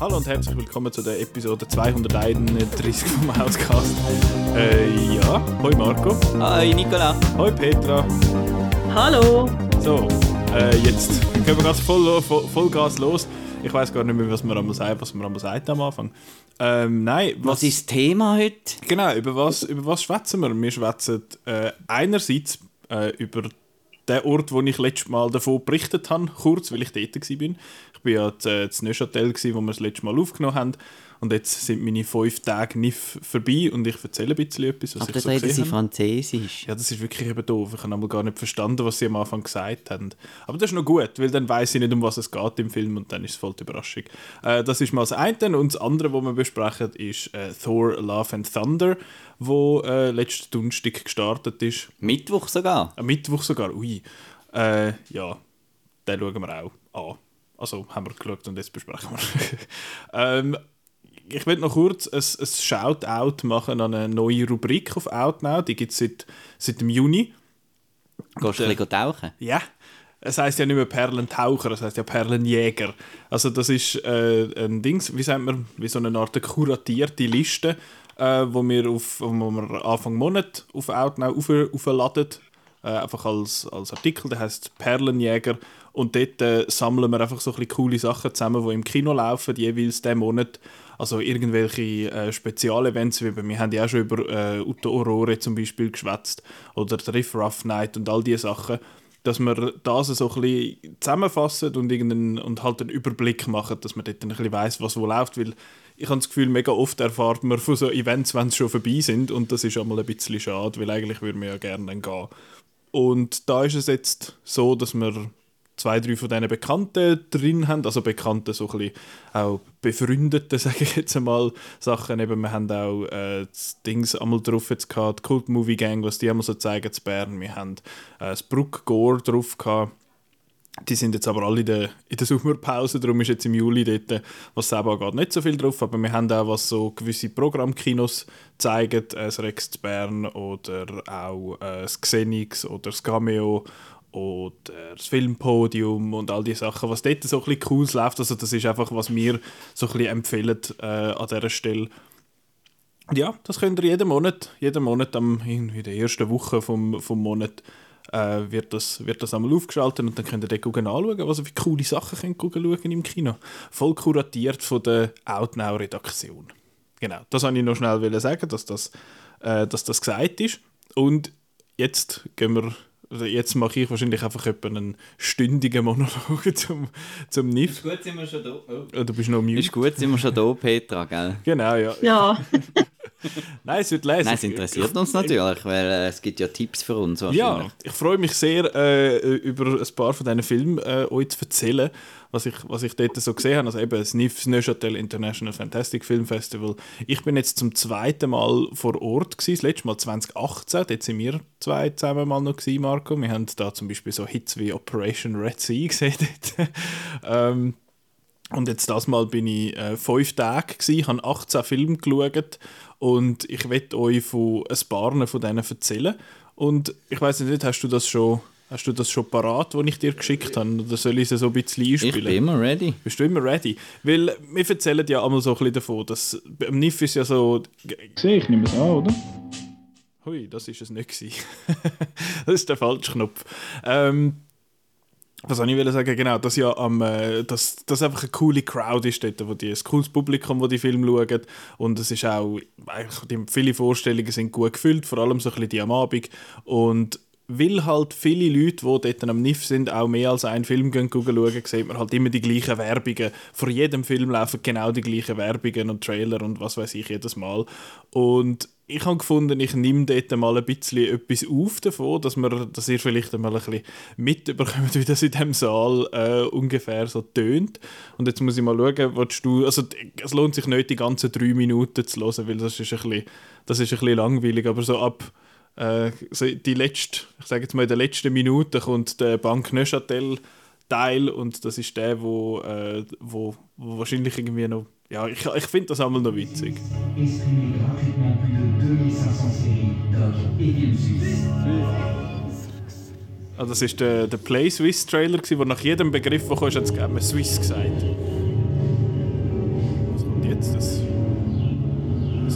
Hallo und herzlich willkommen zu der Episode 231 vom Outcast. Äh, ja, hoi Marco. Hi Nicola. Hoi Petra. Hallo. So, äh, jetzt gehen wir ganz voll, voll, voll Gas los. Ich weiß gar nicht mehr, was wir einmal sagen, was wir einmal sagt am Anfang. Ähm, nein, was, was, ist das Thema heute? Genau, über was, über was schwätzen wir? Wir schwätzen äh, einerseits äh, über den Ort, wo ich letztes Mal davon berichtet habe, kurz, weil ich dort war. War ja das Neuchâtel, wo wir das letzte Mal aufgenommen haben. Und jetzt sind meine fünf Tage NIF vorbei und ich erzähle ein bisschen etwas, was Aber ich so reden sie Französisch. Ja, das ist wirklich eben doof. Ich habe einmal gar nicht verstanden, was sie am Anfang gesagt haben. Aber das ist noch gut, weil dann weiß ich nicht, um was es geht im Film und dann ist es voll die Überraschung. Äh, das ist mal das eine. Und das andere, was wir besprechen, ist äh, Thor Love and Thunder, wo äh, letzten Donnerstag gestartet ist. Mittwoch sogar? Äh, Mittwoch sogar, ui. Äh, ja, den schauen wir auch an. Also haben wir geschaut und jetzt besprechen wir. ähm, ich will noch kurz ein, ein Shoutout machen an eine neue Rubrik auf Outnow. Die gibt es seit, seit dem Juni. Gehst du ein bisschen tauchen? Ja. Es heißt ja nicht mehr Perlentaucher, es heißt ja Perlenjäger. Also das ist äh, ein Ding, wie sagt man, wie so eine Art kuratierte Liste, äh, wo wir auf, wo wir Anfang Monat auf Outnow auf, aufladen äh, einfach als, als Artikel, der heißt Perlenjäger. Und dort äh, sammeln wir einfach so ein bisschen coole Sachen zusammen, die im Kino laufen, jeweils diesen Monat. Also irgendwelche äh, Spezialevents, wie wir haben ja auch schon über äh, Uto Aurore zum Beispiel geschwätzt oder der Riff Rough Night und all diese Sachen dass wir das so ein bisschen zusammenfassen und, und halt einen Überblick machen, dass man dort ein bisschen weiss, was wo läuft, weil ich habe das Gefühl, mega oft erfahrt man von so Events, wenn sie schon vorbei sind und das ist einmal ein bisschen schade, weil eigentlich würde man ja gerne dann gehen. Und da ist es jetzt so, dass wir zwei, drei von diesen Bekannten drin haben, also Bekannte, so ein bisschen auch Befreundete, sage ich jetzt einmal, Sachen. Eben, wir haben auch äh, Dings einmal drauf jetzt gehabt, die Cult Movie Gang, was die einmal so zeigen zu Bern. Wir haben äh, das Brook Gore drauf gehabt. Die sind jetzt aber alle in der, in der Sommerpause, darum ist jetzt im Juli dort, was selber geht, nicht so viel drauf, aber wir haben auch, was so gewisse Programmkinos zeigen, äh, das Rex zu Bern oder auch äh, das Xenix oder das Cameo oder das Filmpodium und all die Sachen, was dort so ein bisschen cool läuft, also das ist einfach, was wir so ein bisschen empfehlen äh, an dieser Stelle. Ja, das könnt ihr jeden Monat, jeden Monat am, in der ersten Woche vom, vom Monat äh, wird, das, wird das einmal aufgeschaltet und dann könnt ihr dort anschauen, was ihr für coole Sachen könnt schauen im Kino. Voll kuratiert von der Outnow-Redaktion. Genau, das wollte ich noch schnell sagen, dass das, äh, dass das gesagt ist. Und jetzt gehen wir jetzt mache ich wahrscheinlich einfach etwa einen stündigen Monolog zum, zum NIF. Ist gut, sind wir schon da. Oh. oh du bist noch mute. Ist gut, sind wir schon da, Petra, gell? Genau, ja. Ja. Nein, es wird lesen. Nein, es interessiert uns natürlich, weil äh, es gibt ja Tipps für uns. Ja, ich freue mich sehr, äh, über ein paar von diesen Filmen äh, euch zu erzählen, was ich, was ich dort so gesehen habe. Also eben das NIF, Neuchâtel International Fantastic Film Festival. Ich bin jetzt zum zweiten Mal vor Ort gewesen, das letzte Mal 2018, dort sind wir zwei zusammen mal noch gewesen, Marco. Wir haben da zum Beispiel so Hits wie Operation Red Sea gesehen ähm, und jetzt das Mal bin ich äh, fünf Tage gewesen, habe 18 Filme geschaut und ich werde euch von ein paar von denen erzählen. Und ich weiß nicht, hast du das schon, hast du das schon parat, was ich dir geschickt habe? Oder soll ich es so ein bisschen einspielen? Ich bin immer ready. Bist du immer ready? Weil wir erzählen ja einmal so ein bisschen davon, dass beim NIF ist ja so... Sehe ich nehme es an, oder? Hui, das ist es nicht das ist der falsche Knopf. Ähm, was soll ich sagen? Genau, dass ja am, äh, dass, dass einfach eine coole Crowd ist dort, wo die, ein cooles Publikum, wo die Filme schauen. Und es ist auch, eigentlich, die, viele Vorstellungen sind gut gefüllt, vor allem so ein bisschen die am Abend. Und weil halt viele Leute, die dort am NIF sind, auch mehr als einen Film schauen, sieht man halt immer die gleichen Werbungen. Vor jedem Film laufen genau die gleichen Werbungen und Trailer und was weiß ich jedes Mal. Und ich habe gefunden, ich nehme dort mal ein bisschen etwas auf davon, dass, wir, dass ihr vielleicht mal ein bisschen mitbekommt, wie das in diesem Saal äh, ungefähr so tönt. Und jetzt muss ich mal schauen, du, also es lohnt sich nicht, die ganzen drei Minuten zu hören, weil das ist ein bisschen, das ist ein bisschen langweilig, aber so ab äh, die letzte, ich sage jetzt mal in der letzten Minute kommt der Bank Neuchâtel Teil und das ist der, wo, äh, wo, wo wahrscheinlich irgendwie noch, ja, ich, ich finde das einmal noch witzig. Also das ist der, der Play Swiss Trailer, wo nach jedem Begriff, der kommt, hat es Swiss gesagt.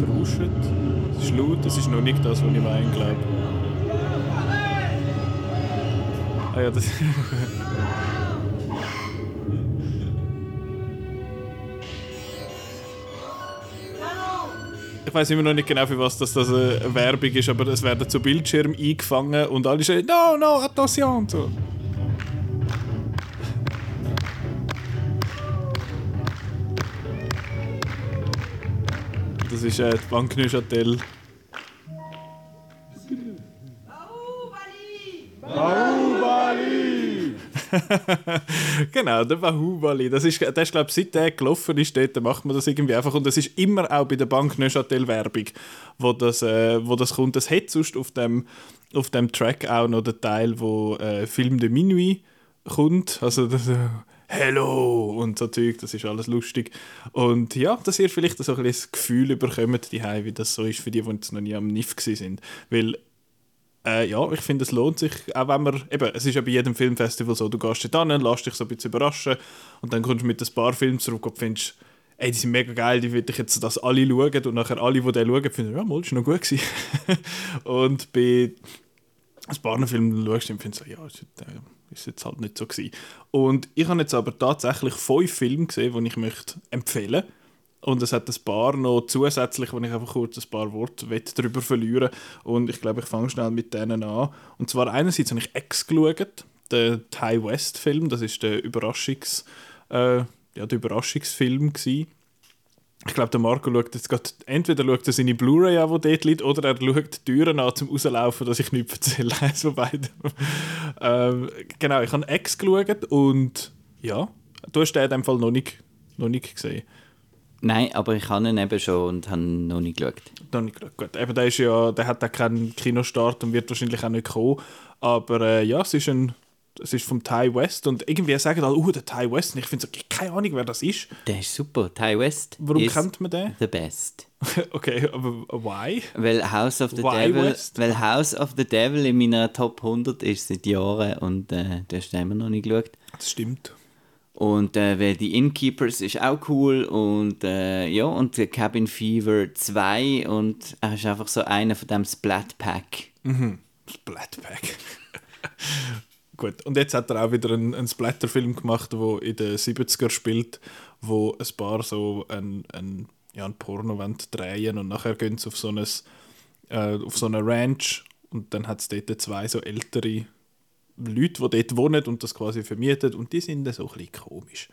Das rauscht. Das ist laut. Das ist noch nicht das, was ich meine, glaube Ah ja, das... Ich weiß immer noch nicht genau, für was das, das eine Werbung ist, aber es werden zu Bildschirm eingefangen und alle sagen, no, no, attention so. Das ist äh, die Bank Neuchâtel. genau, der Bahubali. Das ist, das ist glaube ich, seit der gelaufen ist, dort macht man das irgendwie einfach. Und es ist immer auch bei der Bank Neuchâtel Werbung, wo das, äh, wo das kommt. Das hat sonst auf dem, auf dem Track auch noch den Teil, wo äh, Film de Minuit kommt. Also das, äh, Hello und so Zeug, das ist alles lustig. Und ja, dass ihr vielleicht so ein bisschen das Gefühl bekommt, die wie das so ist für die, die jetzt noch nie am NIF sind. Weil äh, ja, ich finde, es lohnt sich, auch wenn man, eben, es ist ja bei jedem Filmfestival so, du gehst da hin, lässt dich so ein bisschen überraschen und dann kommst du mit ein paar Filmen zurück und findest, ey, die sind mega geil, die will ich jetzt, dass alle schauen und nachher alle, die den schauen, finden, ja, mal, ist noch gut gewesen. und bei ein paar Filmen schaust du und findest, ja, ist, äh, ist jetzt halt nicht so gewesen. Und ich habe jetzt aber tatsächlich fünf Filme gesehen, die ich möchte empfehlen möchte und es hat ein paar noch zusätzlich, wo ich einfach kurz ein paar Worte darüber verlieren Und ich glaube, ich fange schnell mit denen an. Und zwar einerseits habe ich X geschaut, den Thai West Film. Das ist der Überraschungs, äh, ja, der Überraschungsfilm gewesen. Ich glaube, der Marco schaut jetzt gerade, entweder schaut er seine Blu-ray an, die dort liegt, oder er schaut die Türen an, zum rauslaufen, dass ich nichts erzähle. Also beide. ähm, genau, ich habe X geschaut und ja, du hast den in dem Fall noch nicht, noch nicht gesehen. Nein, aber ich habe ihn eben schon und habe noch nicht geschaut. Noch nicht geschaut. Gut, eben, der, ist ja, der hat auch keinen Kinostart und wird wahrscheinlich auch nicht kommen. Aber äh, ja, es ist, ein, es ist vom Ty West und irgendwie sagen alle, oh, der Ty West. Und ich finde so, keine Ahnung, wer das ist. Der ist super. Ty West Warum kennt man den? The best. okay, aber why? Weil House of the why Devil West? weil House of the Devil in meiner Top 100 ist seit Jahren und äh, hast du immer noch nicht geschaut. Das stimmt. Und äh, weil die Innkeepers ist auch cool und äh, ja, und der Cabin Fever 2 und er ist einfach so einer von dem Splat Pack. Mhm. Splat Pack. Gut, und jetzt hat er auch wieder einen, einen Splatter-Film gemacht, der in den 70er spielt, wo ein paar so ein, ein, ja, ein Porno drehen und nachher gehen sie auf so, ein, äh, auf so eine Ranch und dann hat es dort zwei so ältere Leute, die dort wohnen und das quasi vermieten und die sind dann so ein bisschen komisch.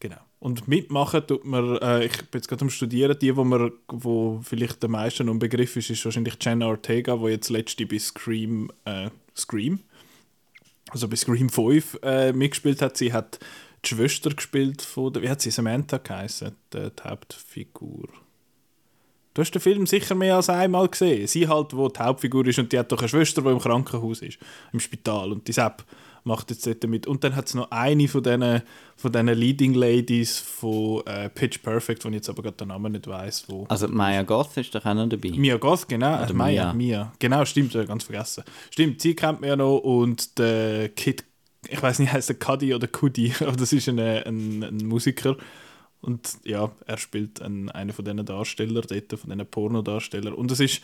Genau. Und mitmachen tut man, äh, ich bin jetzt gerade am Studieren, die, wo, man, wo vielleicht der meisten um Begriff ist, ist wahrscheinlich Jenna Ortega, die jetzt letzte bei Scream, äh, Scream, also bei Scream 5 äh, mitgespielt hat. Sie hat die Schwester gespielt von, der, wie hat sie, Samantha geheißen, die, die Hauptfigur. Du hast den Film sicher mehr als einmal gesehen. Sie halt, wo die Hauptfigur ist und die hat doch eine Schwester, die im Krankenhaus ist, im Spital. Und die Sepp macht jetzt dort mit. Und dann hat es noch eine von diesen, von diesen Leading Ladies von äh, Pitch Perfect, wo ich jetzt aber gerade den Namen nicht weiß. Wo Also Maya Goth ist doch auch noch dabei. Mia Goth, genau. Oder Maya, Mia. Mia. Genau, stimmt, ich ganz vergessen. Stimmt, sie kennt man ja noch und der Kid, ich weiß nicht, heißt der Cuddy oder Cudi, aber das ist ein, ein, ein Musiker. Und ja, er spielt einen, einen von diesen Darstellern dort, von diesen Pornodarstellern. Und es ist,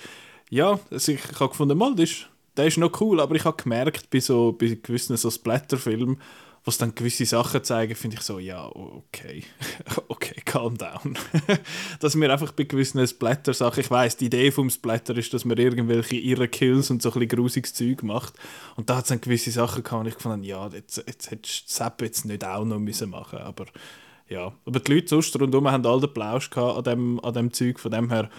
ja, ich, ich habe gefunden, mal, das ist, der ist noch cool, aber ich habe gemerkt, bei so bei gewissen so Splatterfilmen, was dann gewisse Sachen zeigen, finde ich so, ja, okay, okay, calm down. dass mir einfach bei gewissen Splatter-Sachen, ich weiß, die Idee vom Splatter ist, dass man irgendwelche irre Kills und so ein bisschen grusiges Zeug macht. Und da hat es dann gewisse Sachen gehabt, und ich fand, ja, jetzt, hättest du Sepp jetzt nicht auch noch müssen machen aber ja. Aber die Leute sonst rundherum haben alle den Plausch gehabt an dem, an dem Zeug, von dem her,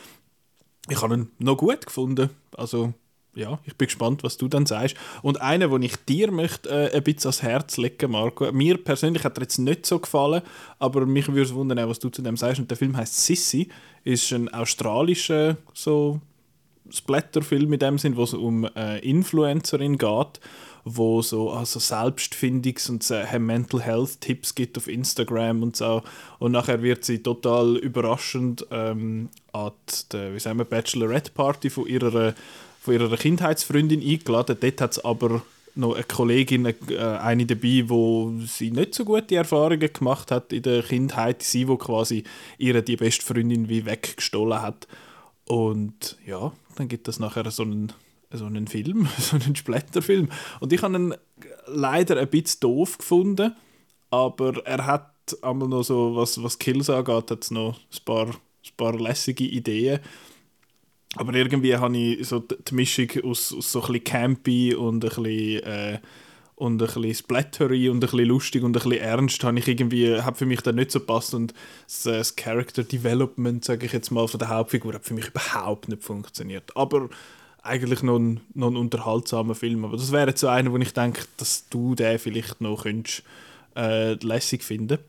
ich habe ihn noch gut gefunden. Also, ja, ich bin gespannt, was du dann sagst. Und einer, den ich dir möchte äh, ein bisschen ans Herz legen, Marco. Mir persönlich hat er jetzt nicht so gefallen, aber mich würde es wundern, was du zu dem sagst. Und der Film heißt Sissy, ist ein australischer so Splatterfilm in dem Sinn, wo es um eine Influencerin geht, wo so also Selbstfindungs- und äh, Mental Health Tipps gibt auf Instagram und so. Und nachher wird sie total überraschend ähm, an die, wie sagen wir, Bachelorette Party von ihrer, von ihrer Kindheitsfreundin eingeladen. Dort hat es aber noch eine Kollegin, äh, eine dabei, wo sie nicht so gute Erfahrungen gemacht hat in der Kindheit. Sie, wo quasi ihre die beste Freundin wie weggestohlen hat. Und ja, dann gibt es nachher so einen, so einen Film, so einen Splatterfilm. Und ich habe ihn leider ein bisschen doof gefunden, aber er hat einmal noch so, was, was Kills angeht, hat noch ein paar, ein paar lässige Ideen. Aber irgendwie habe ich so die Mischung aus, aus so ein bisschen campy und ein bisschen, äh, und ein bisschen splattery und ein bisschen lustig und ein bisschen ernst habe ich irgendwie, hat für mich dann nicht so gepasst und das, äh, das Character Development, sage ich jetzt mal, von der Hauptfigur hat für mich überhaupt nicht funktioniert. Aber eigentlich noch ein, noch ein unterhaltsamer Film. Aber das wäre so einer, wo ich denke, dass du den vielleicht noch könntest, äh, lässig finden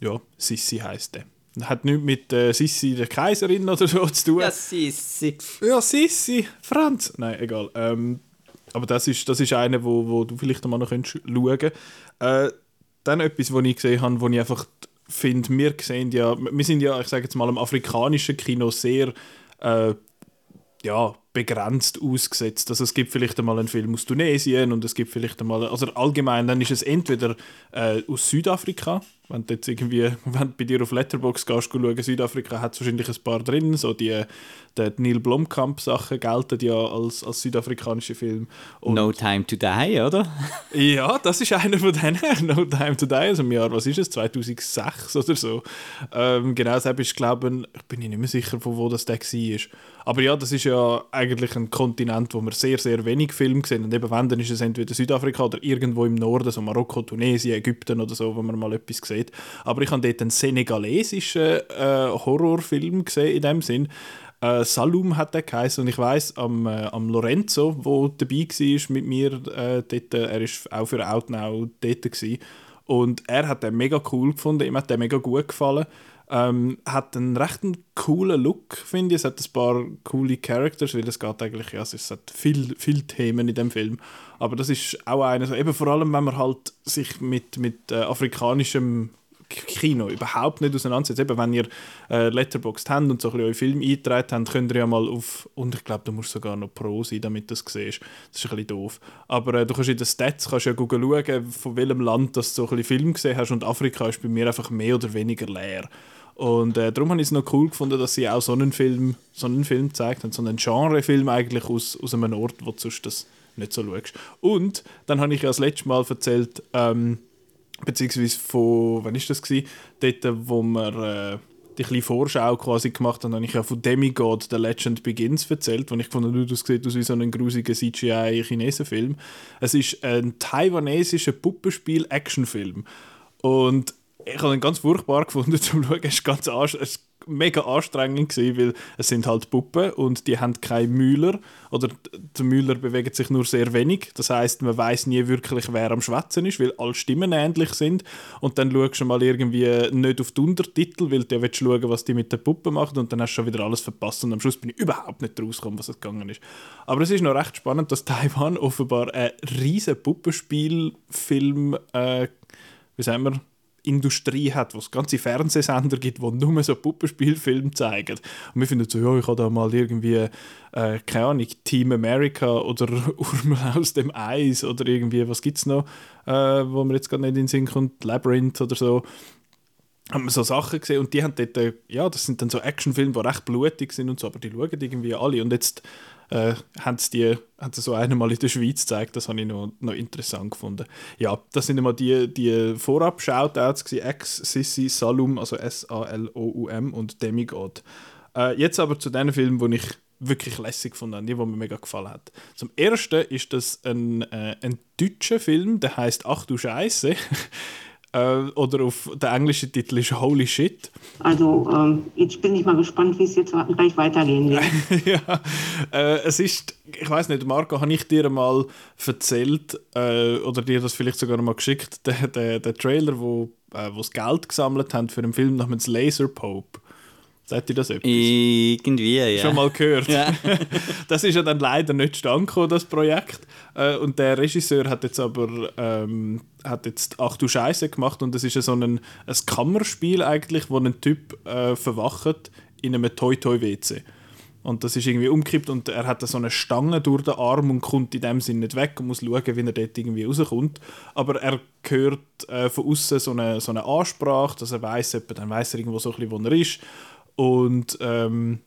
Ja, Sissi heisst der. Hat nichts mit äh, Sissi, der Kaiserin oder so zu tun. Ja, Sissi. Ja, Sissi, Franz. Nein, egal. Ähm, aber das ist, das ist einer, wo, wo du vielleicht mal noch könntest schauen äh, Dann etwas, was ich gesehen habe, wo ich einfach finde, wir sehen ja, wir sind ja, ich sage jetzt mal, im afrikanischen Kino sehr äh, ja, begrenzt ausgesetzt. Also es gibt vielleicht einmal einen Film aus Tunesien und es gibt vielleicht einmal, also allgemein, dann ist es entweder äh, aus Südafrika, wenn du jetzt irgendwie, wenn du bei dir auf Letterboxd gehst, schauen, Südafrika hat wahrscheinlich ein paar drin, so die, die Neil Blomkamp Sachen gelten ja als, als südafrikanische Film. Und no Time to Die, oder? ja, das ist einer von denen, No Time to Die, also im Jahr, was ist es, 2006 oder so. Ähm, genau, deshalb ist, glaube ich, bin ich nicht mehr sicher, von wo das der war. Aber ja, das ist ja eigentlich ein Kontinent, wo wir sehr, sehr wenig Filme sehen. Und eben wenn, dann ist es entweder Südafrika oder irgendwo im Norden, so Marokko, Tunesien, Ägypten oder so, wo man mal etwas sieht. Aber ich habe dort einen senegalesischen äh, Horrorfilm gesehen, in dem Sinn. Äh, Salum hat der geheißen und ich weiß am, äh, am Lorenzo, wo dabei war mit mir, äh, dort, äh, er ist auch für Outnow dort gewesen. und er hat den mega cool gefunden, ihm hat der mega gut gefallen. Ähm, hat einen recht coolen Look, finde ich. Es hat ein paar coole Characters, weil es geht eigentlich, ja, es hat viele viel Themen in dem Film. Aber das ist auch einer, eben vor allem, wenn man halt sich mit, mit äh, afrikanischem Kino überhaupt nicht auseinandersetzt. Eben, wenn ihr äh, Letterboxd habt und so ein bisschen euren Film eingetragen habt, könnt ihr ja mal auf, und ich glaube, du musst sogar noch Pro sein, damit du das siehst. Das ist ein bisschen doof. Aber äh, du kannst in den Stats kannst ja schauen, von welchem Land du so ein bisschen Film gesehen hast und Afrika ist bei mir einfach mehr oder weniger leer. Und äh, darum habe ich es noch cool gefunden, dass sie auch so einen Film, so einen Film gezeigt haben, so einen Genrefilm eigentlich aus, aus einem Ort, wo du sonst das nicht so schaust. Und dann habe ich ja das letzte Mal erzählt, ähm, beziehungsweise von, wann ist das gewesen? Dort, wo wir äh, die kleine Vorschau quasi gemacht haben, habe ich ja von Demigod The Legend Begins erzählt, wo ich gefunden habe, das sieht aus wie so ein grusiger CGI-Chinesen-Film. Es ist ein taiwanesischer Puppenspiel-Actionfilm. Und ich habe ihn ganz furchtbar gefunden zum Schauen. Es war ganz es mega anstrengend gewesen, weil es sind halt Puppen und die haben keine Müller oder der Müller bewegt sich nur sehr wenig. Das heißt, man weiß nie wirklich, wer am Schwätzen ist, weil alle Stimmen ähnlich sind. Und dann schaust du mal irgendwie nicht auf die Untertitel, weil du willst schauen, was die mit der Puppe machen und dann hast du schon wieder alles verpasst und am Schluss bin ich überhaupt nicht rausgekommen, was es gegangen ist. Aber es ist noch recht spannend, dass Taiwan offenbar einen riesen Puppenspielfilm, äh, wie sagen wir, Industrie hat, wo es ganze Fernsehsender gibt, die nur so Puppenspielfilme zeigen. Und wir finden so, ja, ich habe da mal irgendwie, äh, keine Ahnung, Team America oder Urmel aus dem Eis oder irgendwie, was gibt es noch, äh, wo mir jetzt gerade nicht in den Sinn kommt, Labyrinth oder so. Haben wir so Sachen gesehen und die haben dort, äh, ja, das sind dann so Actionfilme, die recht blutig sind und so, aber die schauen irgendwie alle. Und jetzt äh, haben sie die, haben sie so einmal in der Schweiz gezeigt, das habe ich noch, noch interessant gefunden. Ja, das sind immer die, die Vorab-Shoutouts Ex, Sissi, Salum, also S-A-L-O-U-M und Demigod. Äh, jetzt aber zu den Filmen, die ich wirklich lässig gefunden die, die mir mega gefallen hat. Zum ersten ist das ein, äh, ein deutscher Film, der heißt Ach du Scheiße. Äh, oder auf der englische Titel ist Holy Shit. Also ähm, jetzt bin ich mal gespannt, wie es jetzt gleich weitergehen wird. ja, äh, es ist, ich weiß nicht, Marco, habe ich dir mal erzählt äh, oder dir das vielleicht sogar mal geschickt, der, der, der Trailer, wo, äh, wo das Geld gesammelt haben für einen Film namens Laser Pope. Sagt ihr das etwas? Irgendwie, ja. Schon mal gehört. Ja. das ist ja dann leider nicht stand das Projekt. Äh, und der Regisseur hat jetzt aber ähm, hat jetzt Ach du Scheiße gemacht und das ist ja so ein, ein Kammerspiel eigentlich, wo ein Typ äh, verwacht in einem Toy-Toy-WC. Und das ist irgendwie umgekippt und er hat so eine Stange durch den Arm und kommt in dem Sinne nicht weg und muss schauen, wie er dort irgendwie rauskommt. Aber er hört äh, von außen so eine, so eine Ansprache, dass er weiß, dann weiß er irgendwo so ein bisschen, wo er ist. Und ähm,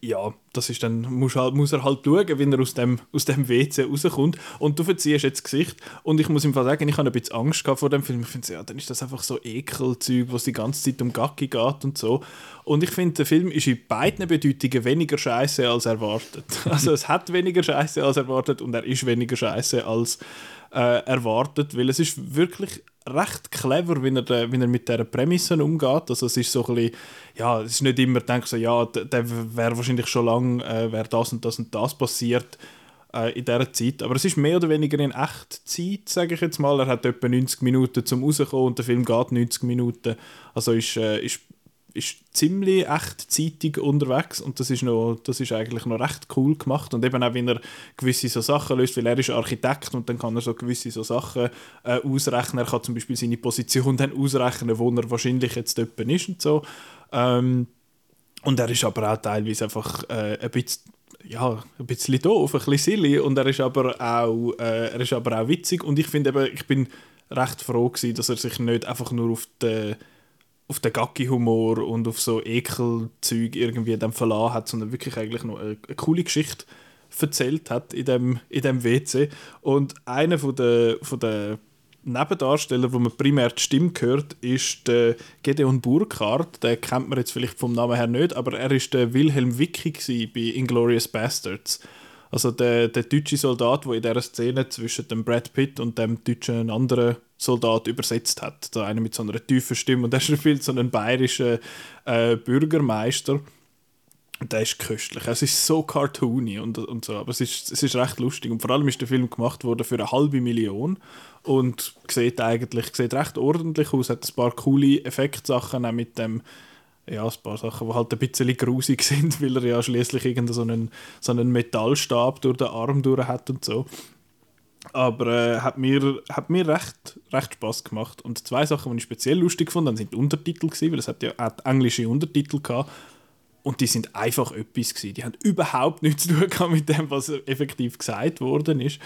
ja, das ist dann, muss, halt, muss er halt schauen, wie er aus dem, aus dem WC rauskommt. Und du verziehst jetzt das Gesicht. Und ich muss ihm sagen, ich habe ein bisschen Angst vor dem Film. Ich finde, ja, dann ist das einfach so Ekelzeug, was die ganze Zeit um Gacki geht und so. Und ich finde, der Film ist in beiden Bedeutungen weniger scheiße als erwartet. Also es hat weniger scheiße als erwartet und er ist weniger scheiße als äh, erwartet, weil es ist wirklich recht clever, wie er, wie er mit dieser Prämisse umgeht. Also es ist so ein bisschen, ja, es ist nicht immer, denkst so, ja, der wäre wahrscheinlich schon lange, äh, wäre das und das und das passiert äh, in dieser Zeit. Aber es ist mehr oder weniger in Echtzeit, sage ich jetzt mal. Er hat etwa 90 Minuten zum rauskommen und der Film geht 90 Minuten. Also ist, äh, ist ist ziemlich echtzeitig unterwegs und das ist, noch, das ist eigentlich noch recht cool gemacht und eben auch, wenn er gewisse so Sachen löst, weil er ist Architekt und dann kann er so gewisse so Sachen äh, ausrechnen, er kann zum Beispiel seine Position dann ausrechnen, wo er wahrscheinlich jetzt dort ist und so. Ähm, und er ist aber auch teilweise einfach äh, ein bisschen ja, ein bisschen doof, ein bisschen silly und er ist aber auch, äh, er ist aber auch witzig und ich finde eben, ich bin recht froh gewesen, dass er sich nicht einfach nur auf die auf den Gacki-Humor und auf so Ekelzeug irgendwie dann verlassen hat, sondern wirklich eigentlich noch eine, eine, coole Geschichte erzählt hat in dem, in dem WC. Und einer von der, von der Nebendarsteller, wo man primär die Stimme hört, ist der Gedeon Burkhardt. Den kennt man jetzt vielleicht vom Namen her nicht, aber er ist der Wilhelm Wicki bei Inglorious Bastards. Also der, der deutsche Soldat, der in dieser Szene zwischen dem Brad Pitt und dem deutschen anderen Soldat übersetzt hat. Da einer mit so einer tiefen Stimme und der spielt so einen bayerischen äh, Bürgermeister. der ist köstlich. Es ist so cartoony und, und so, aber es ist, es ist recht lustig. Und vor allem ist der Film gemacht worden für eine halbe Million und sieht eigentlich sieht recht ordentlich aus. Hat ein paar coole Effektsachen auch mit dem ja, ein paar Sachen, die halt ein bisschen grusig sind, weil er ja schließlich irgendeinen so einen, so einen Metallstab durch den Arm durch hat und so. Aber äh, hat mir, hat mir recht, recht Spaß gemacht. Und zwei Sachen, die ich speziell lustig fand, dann sind die Untertitel gewesen, weil es hat ja auch englische Untertitel gehabt. Und die sind einfach etwas gewesen. Die haben überhaupt nichts zu tun mit dem, was effektiv gesagt worden ist.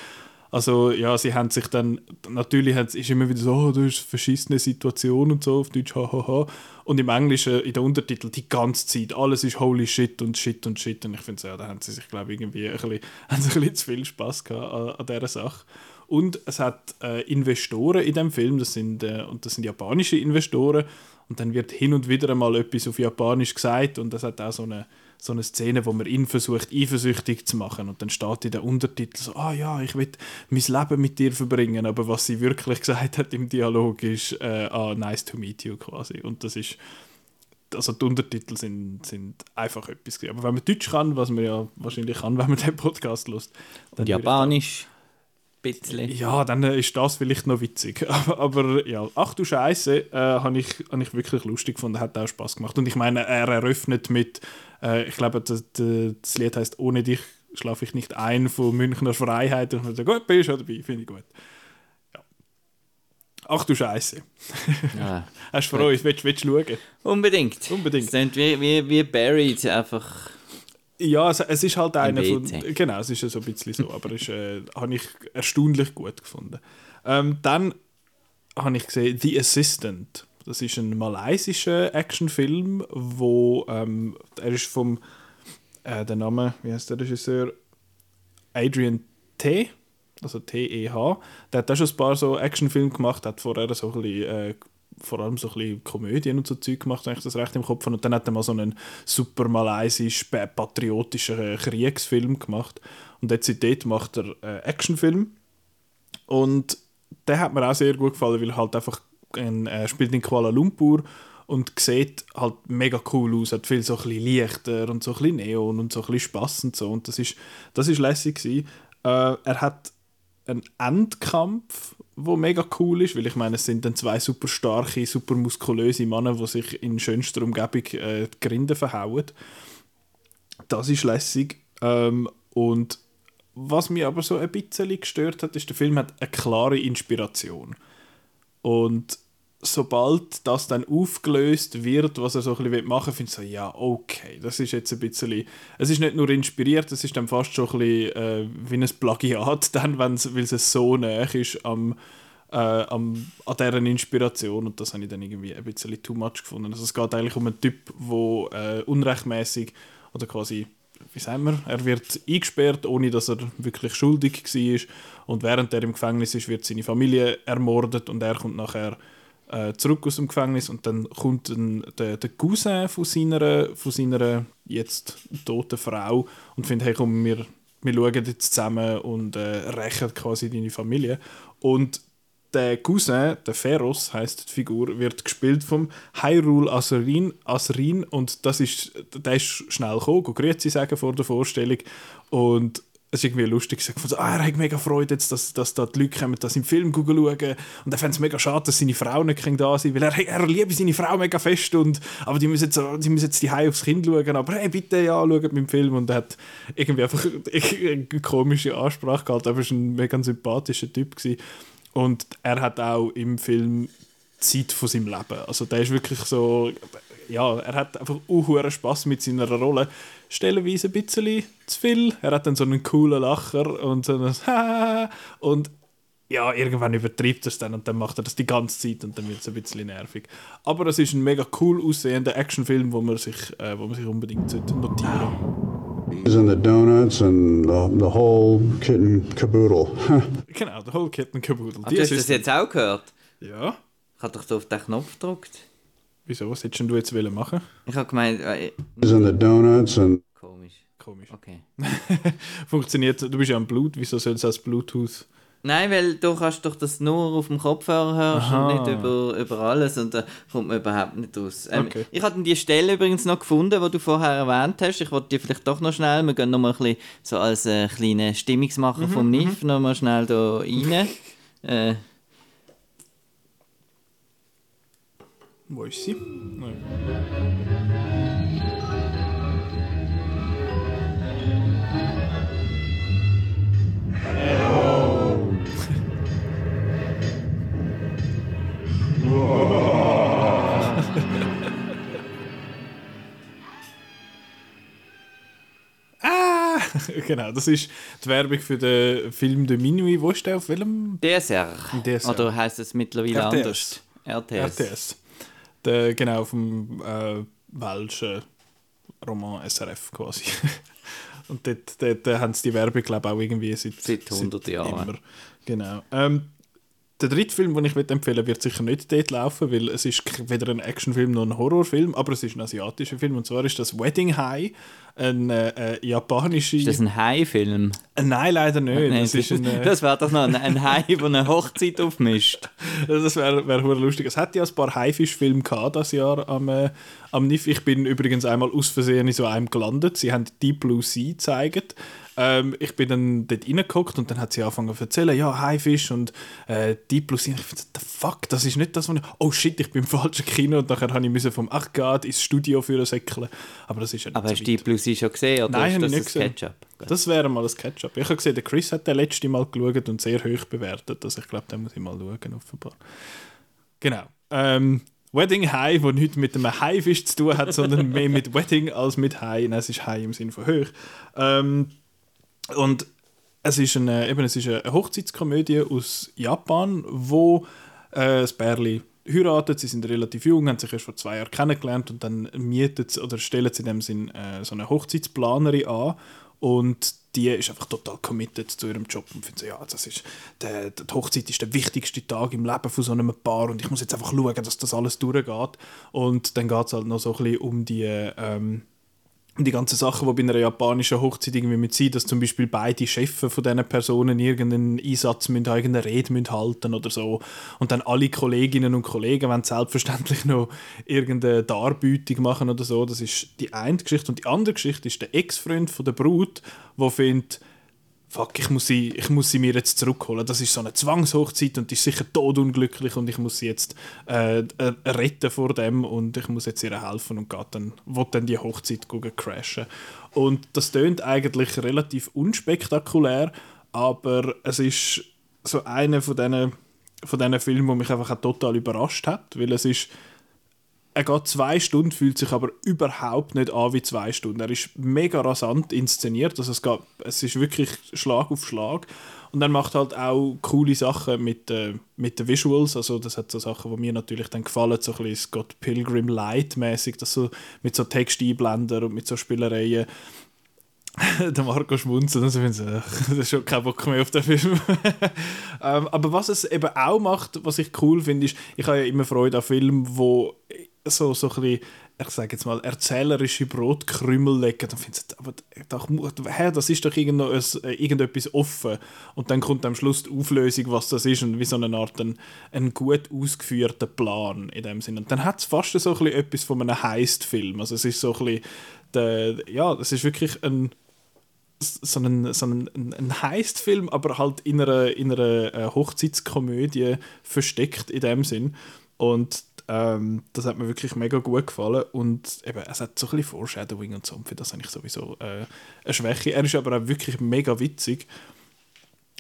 Also ja, sie haben sich dann, natürlich ist es immer wieder so, oh, du hast verschissene Situation und so, auf Deutsch hahaha. Und im Englischen, in den Untertiteln die ganze Zeit, alles ist holy shit und shit und shit. Und ich finde, ja, da haben sie sich, glaube ich, irgendwie ein bisschen, haben sie ein bisschen zu viel Spass gehabt an, an dieser Sache. Und es hat äh, Investoren in dem Film, das sind, äh, und das sind japanische Investoren. Und dann wird hin und wieder mal etwas auf Japanisch gesagt und das hat auch so eine so eine Szene, wo man ihn versucht, eifersüchtig zu machen. Und dann steht in der Untertitel so, ah ja, ich will mein Leben mit dir verbringen. Aber was sie wirklich gesagt hat im Dialog ist, äh, ah, nice to meet you quasi. Und das ist, also die Untertitel sind, sind einfach etwas. Aber wenn man Deutsch kann, was man ja wahrscheinlich kann, wenn man den Podcast lust, dann Japanisch. Bisschen. Ja, dann ist das vielleicht noch witzig. Aber, aber ja, ach du Scheiße, äh, habe ich, hab ich wirklich lustig gefunden, hat auch Spaß gemacht. Und ich meine, er eröffnet mit äh, ich glaube, das, das, Lied heißt Ohne dich schlafe ich nicht ein von Münchner Freiheit. Und ich so, gut, bist du dabei, finde ich gut. Ja. Ach du Scheiße. Ja. Hast du uns, willst, willst du schauen? Unbedingt. Unbedingt. Es wie, wie, wie Buried, einfach... Ja, es, es ist halt einer von... Genau, es ist ja so ein bisschen so, aber es äh, habe ich erstaunlich gut gefunden. Ähm, dann habe ich gesehen The Assistant. Das ist ein malaysischer Actionfilm, wo ähm, er ist vom äh, der Name, wie heißt der Regisseur? Adrian T. Also T-E-H. Der hat auch schon ein paar so Actionfilme gemacht, hat vorher so ein bisschen, äh, vor allem so ein bisschen Komödien und so Zeug gemacht, wenn ich das recht im Kopf habe. Und dann hat er mal so einen super malaysisch patriotischen Kriegsfilm gemacht. Und jetzt dort macht er äh, Actionfilm. Und der hat mir auch sehr gut gefallen, weil halt einfach er spielt in Kuala Lumpur und sieht halt mega cool aus, hat viel so ein Lichter und so ein Neon und so ein Spass und so und das ist, das ist lässig gewesen. Äh, er hat einen Endkampf, wo mega cool ist, weil ich meine, es sind dann zwei super starke, super muskulöse Männer, die sich in schönster Umgebung äh, die Grinde verhauen. Das ist lässig. Ähm, und was mich aber so ein bisschen gestört hat, ist, der Film hat eine klare Inspiration. Und sobald das dann aufgelöst wird, was er so ein bisschen machen will, finde ich so, ja, okay, das ist jetzt ein bisschen, es ist nicht nur inspiriert, es ist dann fast schon ein bisschen äh, wie ein Plagiat, dann, weil es so nah ist am, äh, am, an deren Inspiration und das habe ich dann irgendwie ein bisschen too much gefunden. Also es geht eigentlich um einen Typ, der äh, unrechtmäßig oder quasi wie sagen wir, er wird eingesperrt, ohne dass er wirklich schuldig war. Und während er im Gefängnis ist, wird seine Familie ermordet und er kommt nachher äh, zurück aus dem Gefängnis und dann kommt ein, der, der Cousin von seiner, von seiner jetzt toten Frau und findet, hey komm, wir, wir schauen jetzt zusammen und äh, rächen quasi deine Familie. Und der Cousin, der Feros heißt die Figur, wird gespielt vom Hyrule Asrin, Asrin und das ist, der ist schnell gekommen, grüezi sagen vor der Vorstellung und es ist irgendwie lustig gesagt, so, ah, er hat mega Freude jetzt, dass, dass da die Leute kommen, das im Film schauen und er fände es mega schade, dass seine Frau nicht da sein weil er, er liebt seine Frau mega fest und aber die müssen jetzt, die müssen jetzt die aufs Kind schauen, aber hey, bitte, ja, schaut mit dem Film und er hat irgendwie einfach eine komische Ansprache gehabt, aber er war ein mega sympathischer Typ gewesen. Und er hat auch im Film Zeit von seinem Leben. Also der ist wirklich so, ja, er hat einfach auch Spaß mit seiner Rolle. Stellenweise ein bisschen zu viel. Er hat dann so einen coolen Lacher und so ein und ja, irgendwann übertreibt er es dann und dann macht er das die ganze Zeit und dann wird es ein bisschen nervig. Aber es ist ein mega cool aussehender Actionfilm, wo man sich, äh, wo man sich unbedingt notieren sollte. And the donuts and the, the whole kit and caboodle. genau, the whole kit and caboodle. Ach, du hast das jetzt auch gehört? Ja. Ich habe doch da auf den Knopf gedrückt. Wieso? Was hättest du jetzt wollen machen? Ich habe gemeint... Äh, and the donuts and... Komisch. Komisch. Okay. Funktioniert, du bist ja am Blut, wieso soll es als Bluetooth... Nein, weil du kannst doch das nur auf dem Kopfhörer hörst Aha. und nicht über, über alles und da kommt man überhaupt nicht raus. Ähm, Okay. Ich habe die Stelle übrigens noch gefunden, die du vorher erwähnt hast. Ich wollte die vielleicht doch noch schnell, wir gehen noch mal ein bisschen so als äh, kleine Stimmungsmacher vom NIF noch mal schnell da rein. äh, Wo ist sie? Nein. Ah! genau, das ist die Werbung für den Film de Minuit. Wo ist der? Auf welchem? DSR. DSR. Oder heißt es mittlerweile RTS. anders? RTS. RTS. Der, genau, vom äh, welschen Roman SRF quasi. Und dort, dort äh, haben sie die Werbung, glaube ich, auch irgendwie seit, Seit 100 Jahren. Immer. Genau. Ähm, der dritte Film, den ich empfehlen wird sicher nicht dort laufen, weil es ist weder ein Actionfilm noch ein Horrorfilm, aber es ist ein asiatischer Film. Und zwar ist das Wedding High, ein äh, äh, japanische... Ist das ein Hai-Film? Äh, Nein, leider nicht. Nein, das äh, das wäre doch noch ein, ein Hai, der eine Hochzeit aufmischt. Das wäre wär lustig. Es hat ja ein paar Haifischfilme gehabt das Jahr am, äh, am NIF. Ich bin übrigens einmal aus Versehen in so einem gelandet. Sie haben Deep Blue Sea gezeigt. Ähm, ich bin dann dort reingeguckt und dann hat sie angefangen zu erzählen, ja, Haifisch und äh, Sea. Und ich finde, the fuck, das ist nicht das, was ich... Oh shit, ich bin im falschen Kino und nachher habe ich müssen vom Ach Gott ins Studio für säckeln. Aber das ist ja nicht Aber so hast du die Sea schon gesehen? Oder Nein, ist habe ich das nicht das gesehen. Ketchup? Das wäre mal das Ketchup. Ich habe gesehen, der Chris hat den letzte Mal geschaut und sehr hoch bewertet. Also ich glaube, den muss ich mal schauen, offenbar. Genau. Ähm, Wedding High, wo nichts mit einem Haifisch zu tun hat, sondern mehr mit Wedding als mit High. Nein, es ist High im Sinne von hoch. Ähm, und es ist eine, eben, es ist eine Hochzeitskomödie aus Japan, wo äh, das Pärli heiratet, sie sind relativ jung, haben sich erst vor zwei Jahren kennengelernt und dann mietet oder stellen sie in dem Sinn äh, so eine Hochzeitsplanerin an. Und die ist einfach total committed zu ihrem Job und findet so, ja, das ist, der, die Hochzeit ist der wichtigste Tag im Leben von so einem Paar und ich muss jetzt einfach schauen, dass das alles durchgeht. Und dann geht es halt noch so ein bisschen um die ähm, die ganzen Sachen, die bei einer japanischen Hochzeit irgendwie mit sind, dass zum Beispiel beide Chefs von diesen Personen irgendeinen Einsatz müssen, irgendeine Rede müssen halten oder so. Und dann alle Kolleginnen und Kollegen wollen selbstverständlich noch irgendeine Darbietung machen oder so. Das ist die eine Geschichte. Und die andere Geschichte ist der Ex-Freund von der Brut, der findet, fuck, ich muss, sie, ich muss sie mir jetzt zurückholen. Das ist so eine Zwangshochzeit und die ist sicher todunglücklich und ich muss sie jetzt äh, äh, retten vor dem und ich muss jetzt ihr helfen und geht dann, will dann die Hochzeit gucken, crashen. Und das tönt eigentlich relativ unspektakulär, aber es ist so eine von diesen von Filmen, die mich einfach total überrascht hat, weil es ist er geht zwei Stunden, fühlt sich aber überhaupt nicht an wie zwei Stunden. Er ist mega rasant inszeniert, also es, geht, es ist wirklich Schlag auf Schlag. Und er macht halt auch coole Sachen mit, äh, mit den Visuals, also das hat so Sachen, die mir natürlich dann gefallen, so ein bisschen Scott Pilgrim Light mäßig, das so mit so Texteinblender und mit so Spielereien. der Marco schmunzelt und so findet das ist schon kein Bock mehr auf den Film. ähm, aber was es eben auch macht, was ich cool finde, ist, ich habe ja immer Freude an Filmen, wo so, so ein bisschen, ich sage jetzt mal, erzählerische Brotkrümel legen, dann findest du, aber doch, das ist doch ein, irgendetwas offen. Und dann kommt am Schluss die Auflösung, was das ist und wie so eine Art ein, ein gut ausgeführter Plan in dem Sinne. Und dann hat es fast so ein etwas von einem Heist-Film. Also es ist so ein bisschen, der, ja, es ist wirklich ein so einen, so einen, einen Heist-Film, aber halt in einer, in einer äh, Hochzeitskomödie versteckt in dem Sinn. Und ähm, das hat mir wirklich mega gut gefallen und eben, es hat so ein bisschen Foreshadowing und so, für das habe ich sowieso äh, eine Schwäche. Er ist aber auch wirklich mega witzig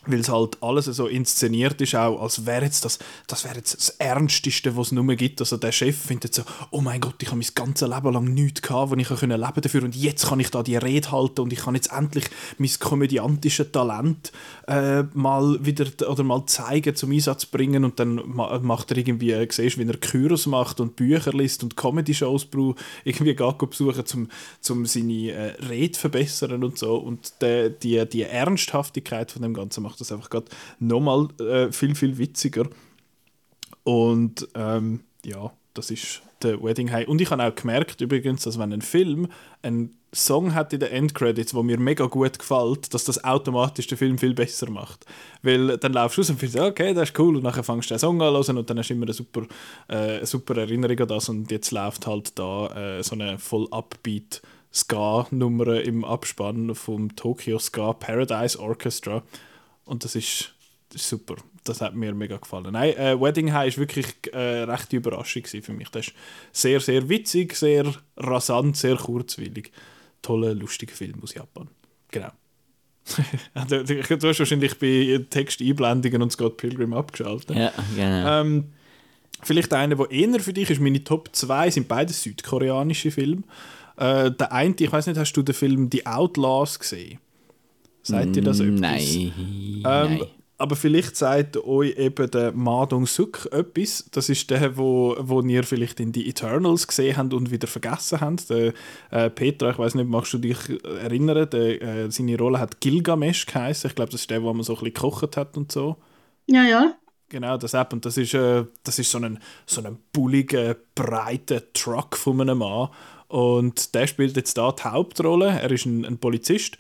weil es halt alles so inszeniert ist, auch als wäre jetzt das, das wäre jetzt das Ernsteste, was es nur gibt. Also der Chef findet so, oh mein Gott, ich habe mein ganzes Leben lang nichts gehabt, wo ich leben dafür und jetzt kann ich da die Rede halten und ich kann jetzt endlich mein komödiantisches Talent äh, mal wieder oder mal zeigen, zum Einsatz bringen und dann macht er irgendwie, äh, siehst wie er Kyros macht und Bücher liest und Comedy-Shows irgendwie geht besuchen, um zum seine äh, Rede verbessern und so und de, die, die Ernsthaftigkeit von dem Ganzen macht das einfach gerade nochmal äh, viel, viel witziger. Und ähm, ja, das ist der Wedding High. Und ich habe auch gemerkt übrigens, dass wenn ein Film einen Song hat in den Endcredits, wo mir mega gut gefällt, dass das automatisch den Film viel besser macht. Weil dann laufst du raus und findest, okay, das ist cool, und dann fängst du den Song an und dann hast du immer eine super, äh, super Erinnerung an das und jetzt läuft halt da äh, so eine voll upbeat Ska-Nummer im Abspann vom Tokyo Ska Paradise Orchestra und das ist, das ist super. Das hat mir mega gefallen. Nein, äh, Wedding High war wirklich äh, recht Überraschung für mich. Das ist sehr, sehr witzig, sehr rasant, sehr kurzwillig. Toller, lustiger Film aus Japan. Genau. du, du hast wahrscheinlich bei Texteinblendungen und Scott Pilgrim abgeschaltet. Ja, genau. Ähm, vielleicht einer, der eher für dich ist, meine Top 2 sind beide südkoreanische Filme. Äh, der eine, ich weiß nicht, hast du den Film The Outlaws gesehen? Seid ihr das etwas? Nein. Ähm, Nein. Aber vielleicht sagt euch eben der Ma Dong-suk etwas. Das ist der, wo, wo ihr vielleicht in die Eternals gesehen habt und wieder vergessen habt. Der, äh, Petra, ich weiß nicht, magst du dich erinnern? Der, äh, seine Rolle hat Gilgamesh geheißen. Ich glaube, das ist der, wo man so ein bisschen gekocht hat und so. Ja, ja. Genau, das App. Und das ist, äh, das ist so ein, so ein bulliger, breiter Truck von einem Mann. Und der spielt jetzt da die Hauptrolle. Er ist ein, ein Polizist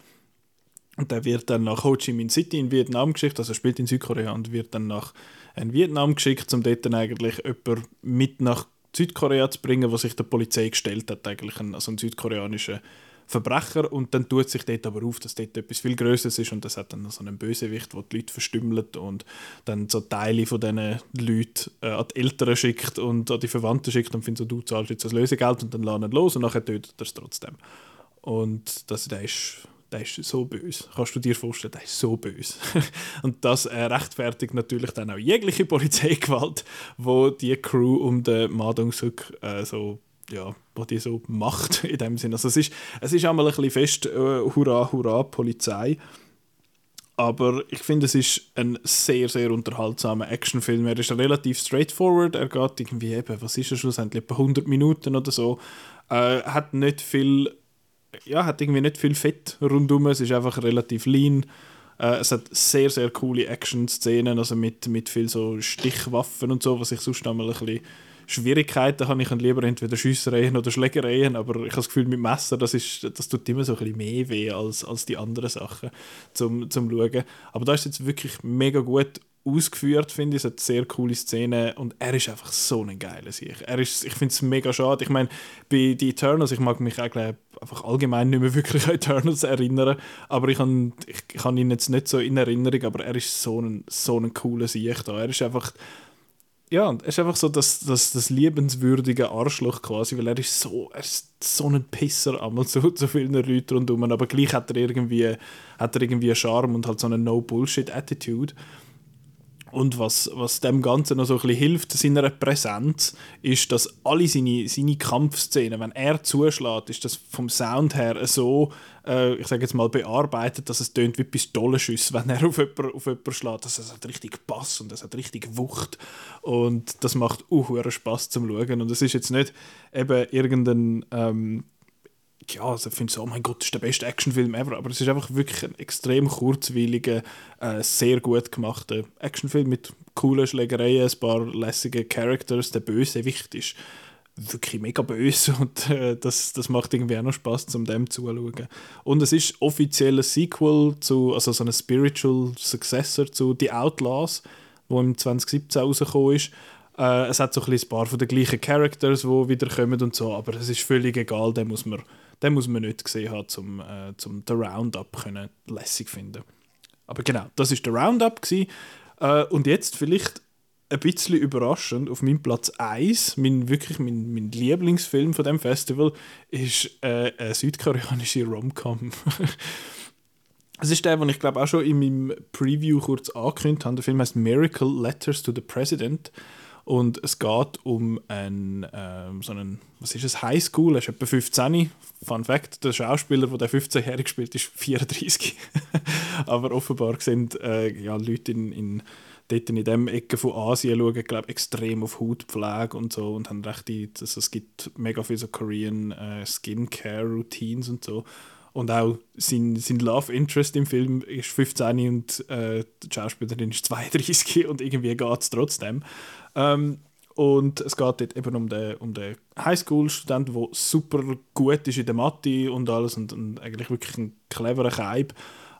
und der wird dann nach Ho Chi Minh City in Vietnam geschickt, also er spielt in Südkorea und wird dann nach in Vietnam geschickt, um dort dann eigentlich jemanden mit nach Südkorea zu bringen, was sich der Polizei gestellt hat, eigentlich ein, also ein südkoreanischer Verbrecher. Und dann tut sich dort aber auf, dass dort etwas viel Größeres ist und das hat dann so einen Bösewicht, der die Leute verstümmelt und dann so Teile von diesen Leuten äh, an die Eltern schickt und an die Verwandten schickt und findet so, du zahlst jetzt das Lösegeld und dann laden los und nachher tötet er es trotzdem. Und das, das ist der ist so böse. Kannst du dir vorstellen, der ist so böse. und das äh, rechtfertigt natürlich dann auch jegliche Polizeigewalt, wo die Crew um den Ma Dong-suk äh, so ja, was die so macht in dem Sinne. Also es ist, es ist einmal ein bisschen fest äh, Hurra, Hurra, Polizei. Aber ich finde, es ist ein sehr, sehr unterhaltsamer Actionfilm. Er ist relativ straightforward. Er geht irgendwie eben, was ist er schlussendlich, etwa 100 Minuten oder so. Äh, hat nicht viel ja, hat irgendwie nicht viel Fett rundum. Es ist einfach relativ lean. Äh, es hat sehr, sehr coole Action-Szenen, also mit, mit viel so Stichwaffen und so, was ich sonst einmal ein bisschen Schwierigkeiten habe. Ich kann lieber entweder Schüssereien oder Schlägereien, aber ich habe das Gefühl, mit Messer, das, ist, das tut immer so ein bisschen mehr weh als, als die anderen Sachen zum, zum Schauen. Aber da ist jetzt wirklich mega gut ausgeführt, finde ich. Es hat sehr coole Szenen und er ist einfach so ein geiler Sieg. Er ist, ich finde es mega schade. Ich meine, bei The Eternals, ich mag mich eigentlich einfach allgemein nicht mehr wirklich an Eternals erinnern, aber ich kann, ich, ich kann ihn jetzt nicht so in Erinnerung, aber er ist so ein, so ein cooler Sieg da. Er ist einfach ja, er ist einfach so das, das, das liebenswürdige Arschloch quasi, weil er ist so, er ist so ein Pisser einmal zu, zu vielen Leuten rundherum, aber gleich hat er irgendwie, hat er irgendwie Charme und halt so eine No-Bullshit-Attitude. Und was, was dem Ganzen noch so ein bisschen hilft, seiner Präsenz, ist, dass alle seine, seine Kampfszenen, wenn er zuschlägt, ist das vom Sound her so, äh, ich sage jetzt mal, bearbeitet, dass es tönt wie Pistolenschüsse, wenn er auf jemanden, auf jemanden schlägt. Das hat richtig Bass und das hat richtig Wucht. Und das macht auch Spaß zum Schauen. Und es ist jetzt nicht eben irgendein... Ähm, ja, also ich finde so, oh mein Gott, das ist der beste Actionfilm ever, aber es ist einfach wirklich ein extrem kurzweiliger, äh, sehr gut gemachter Actionfilm mit coolen Schlägereien, ein paar lässige Characters. Der Bösewicht ist wirklich mega böse und äh, das, das macht irgendwie auch noch Spaß, zum dem zuzuschauen. Und es ist offiziell ein Sequel zu, also so ein Spiritual Successor zu The Outlaws, wo im 2017 rausgekommen ist. Äh, es hat so ein, ein paar von den gleichen Characters, die wiederkommen und so, aber es ist völlig egal, den muss man den muss man nicht gesehen haben, um äh, zum den Roundup können lässig finden. Aber genau, das ist der Roundup. Äh, und jetzt vielleicht ein bisschen überraschend auf meinem Platz 1, mein, wirklich mein, mein Lieblingsfilm von dem Festival, ist äh, eine südkoreanische Rom-Com. Es ist der, den ich glaube auch schon in meinem Preview kurz angekündigt habe. Der Film heißt Miracle Letters to the President. Und es geht um einen, ähm, so einen, was ist es, Highschool, er ist etwa 15. Fun Fact, der Schauspieler, der der 15-Jährige spielt, ist 34. Aber offenbar sind äh, ja, Leute in, in, dort in dem Ecke von Asien schauen, glaube extrem auf Hautpflege und so und haben recht, also es gibt mega viele so Korean äh, Skincare-Routines und so. Und auch sein, sein Love Interest im Film ist 15 und äh, die Schauspielerin ist 32 und irgendwie geht es trotzdem. Ähm, und es geht dort eben um den, um den Highschool-Studenten, der super gut ist in der Mathe und alles und, und eigentlich wirklich ein cleverer Kaib,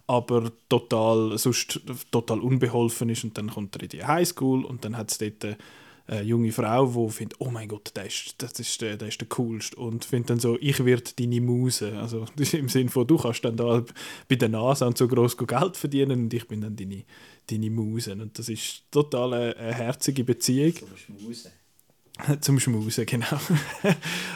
aber total, sonst total unbeholfen ist. Und dann kommt er in die Highschool und dann hat es dort eine junge Frau, die findet, oh mein Gott, der ist, das ist, der, der ist der coolste und findet dann so, ich werde deine Muse. Also im Sinne von, du kannst dann da bei der NASA und so groß Geld verdienen und ich bin dann deine, deine Muse. Und das ist total eine, eine herzige Beziehung. Zum Schmusen. Zum Schmusen, genau.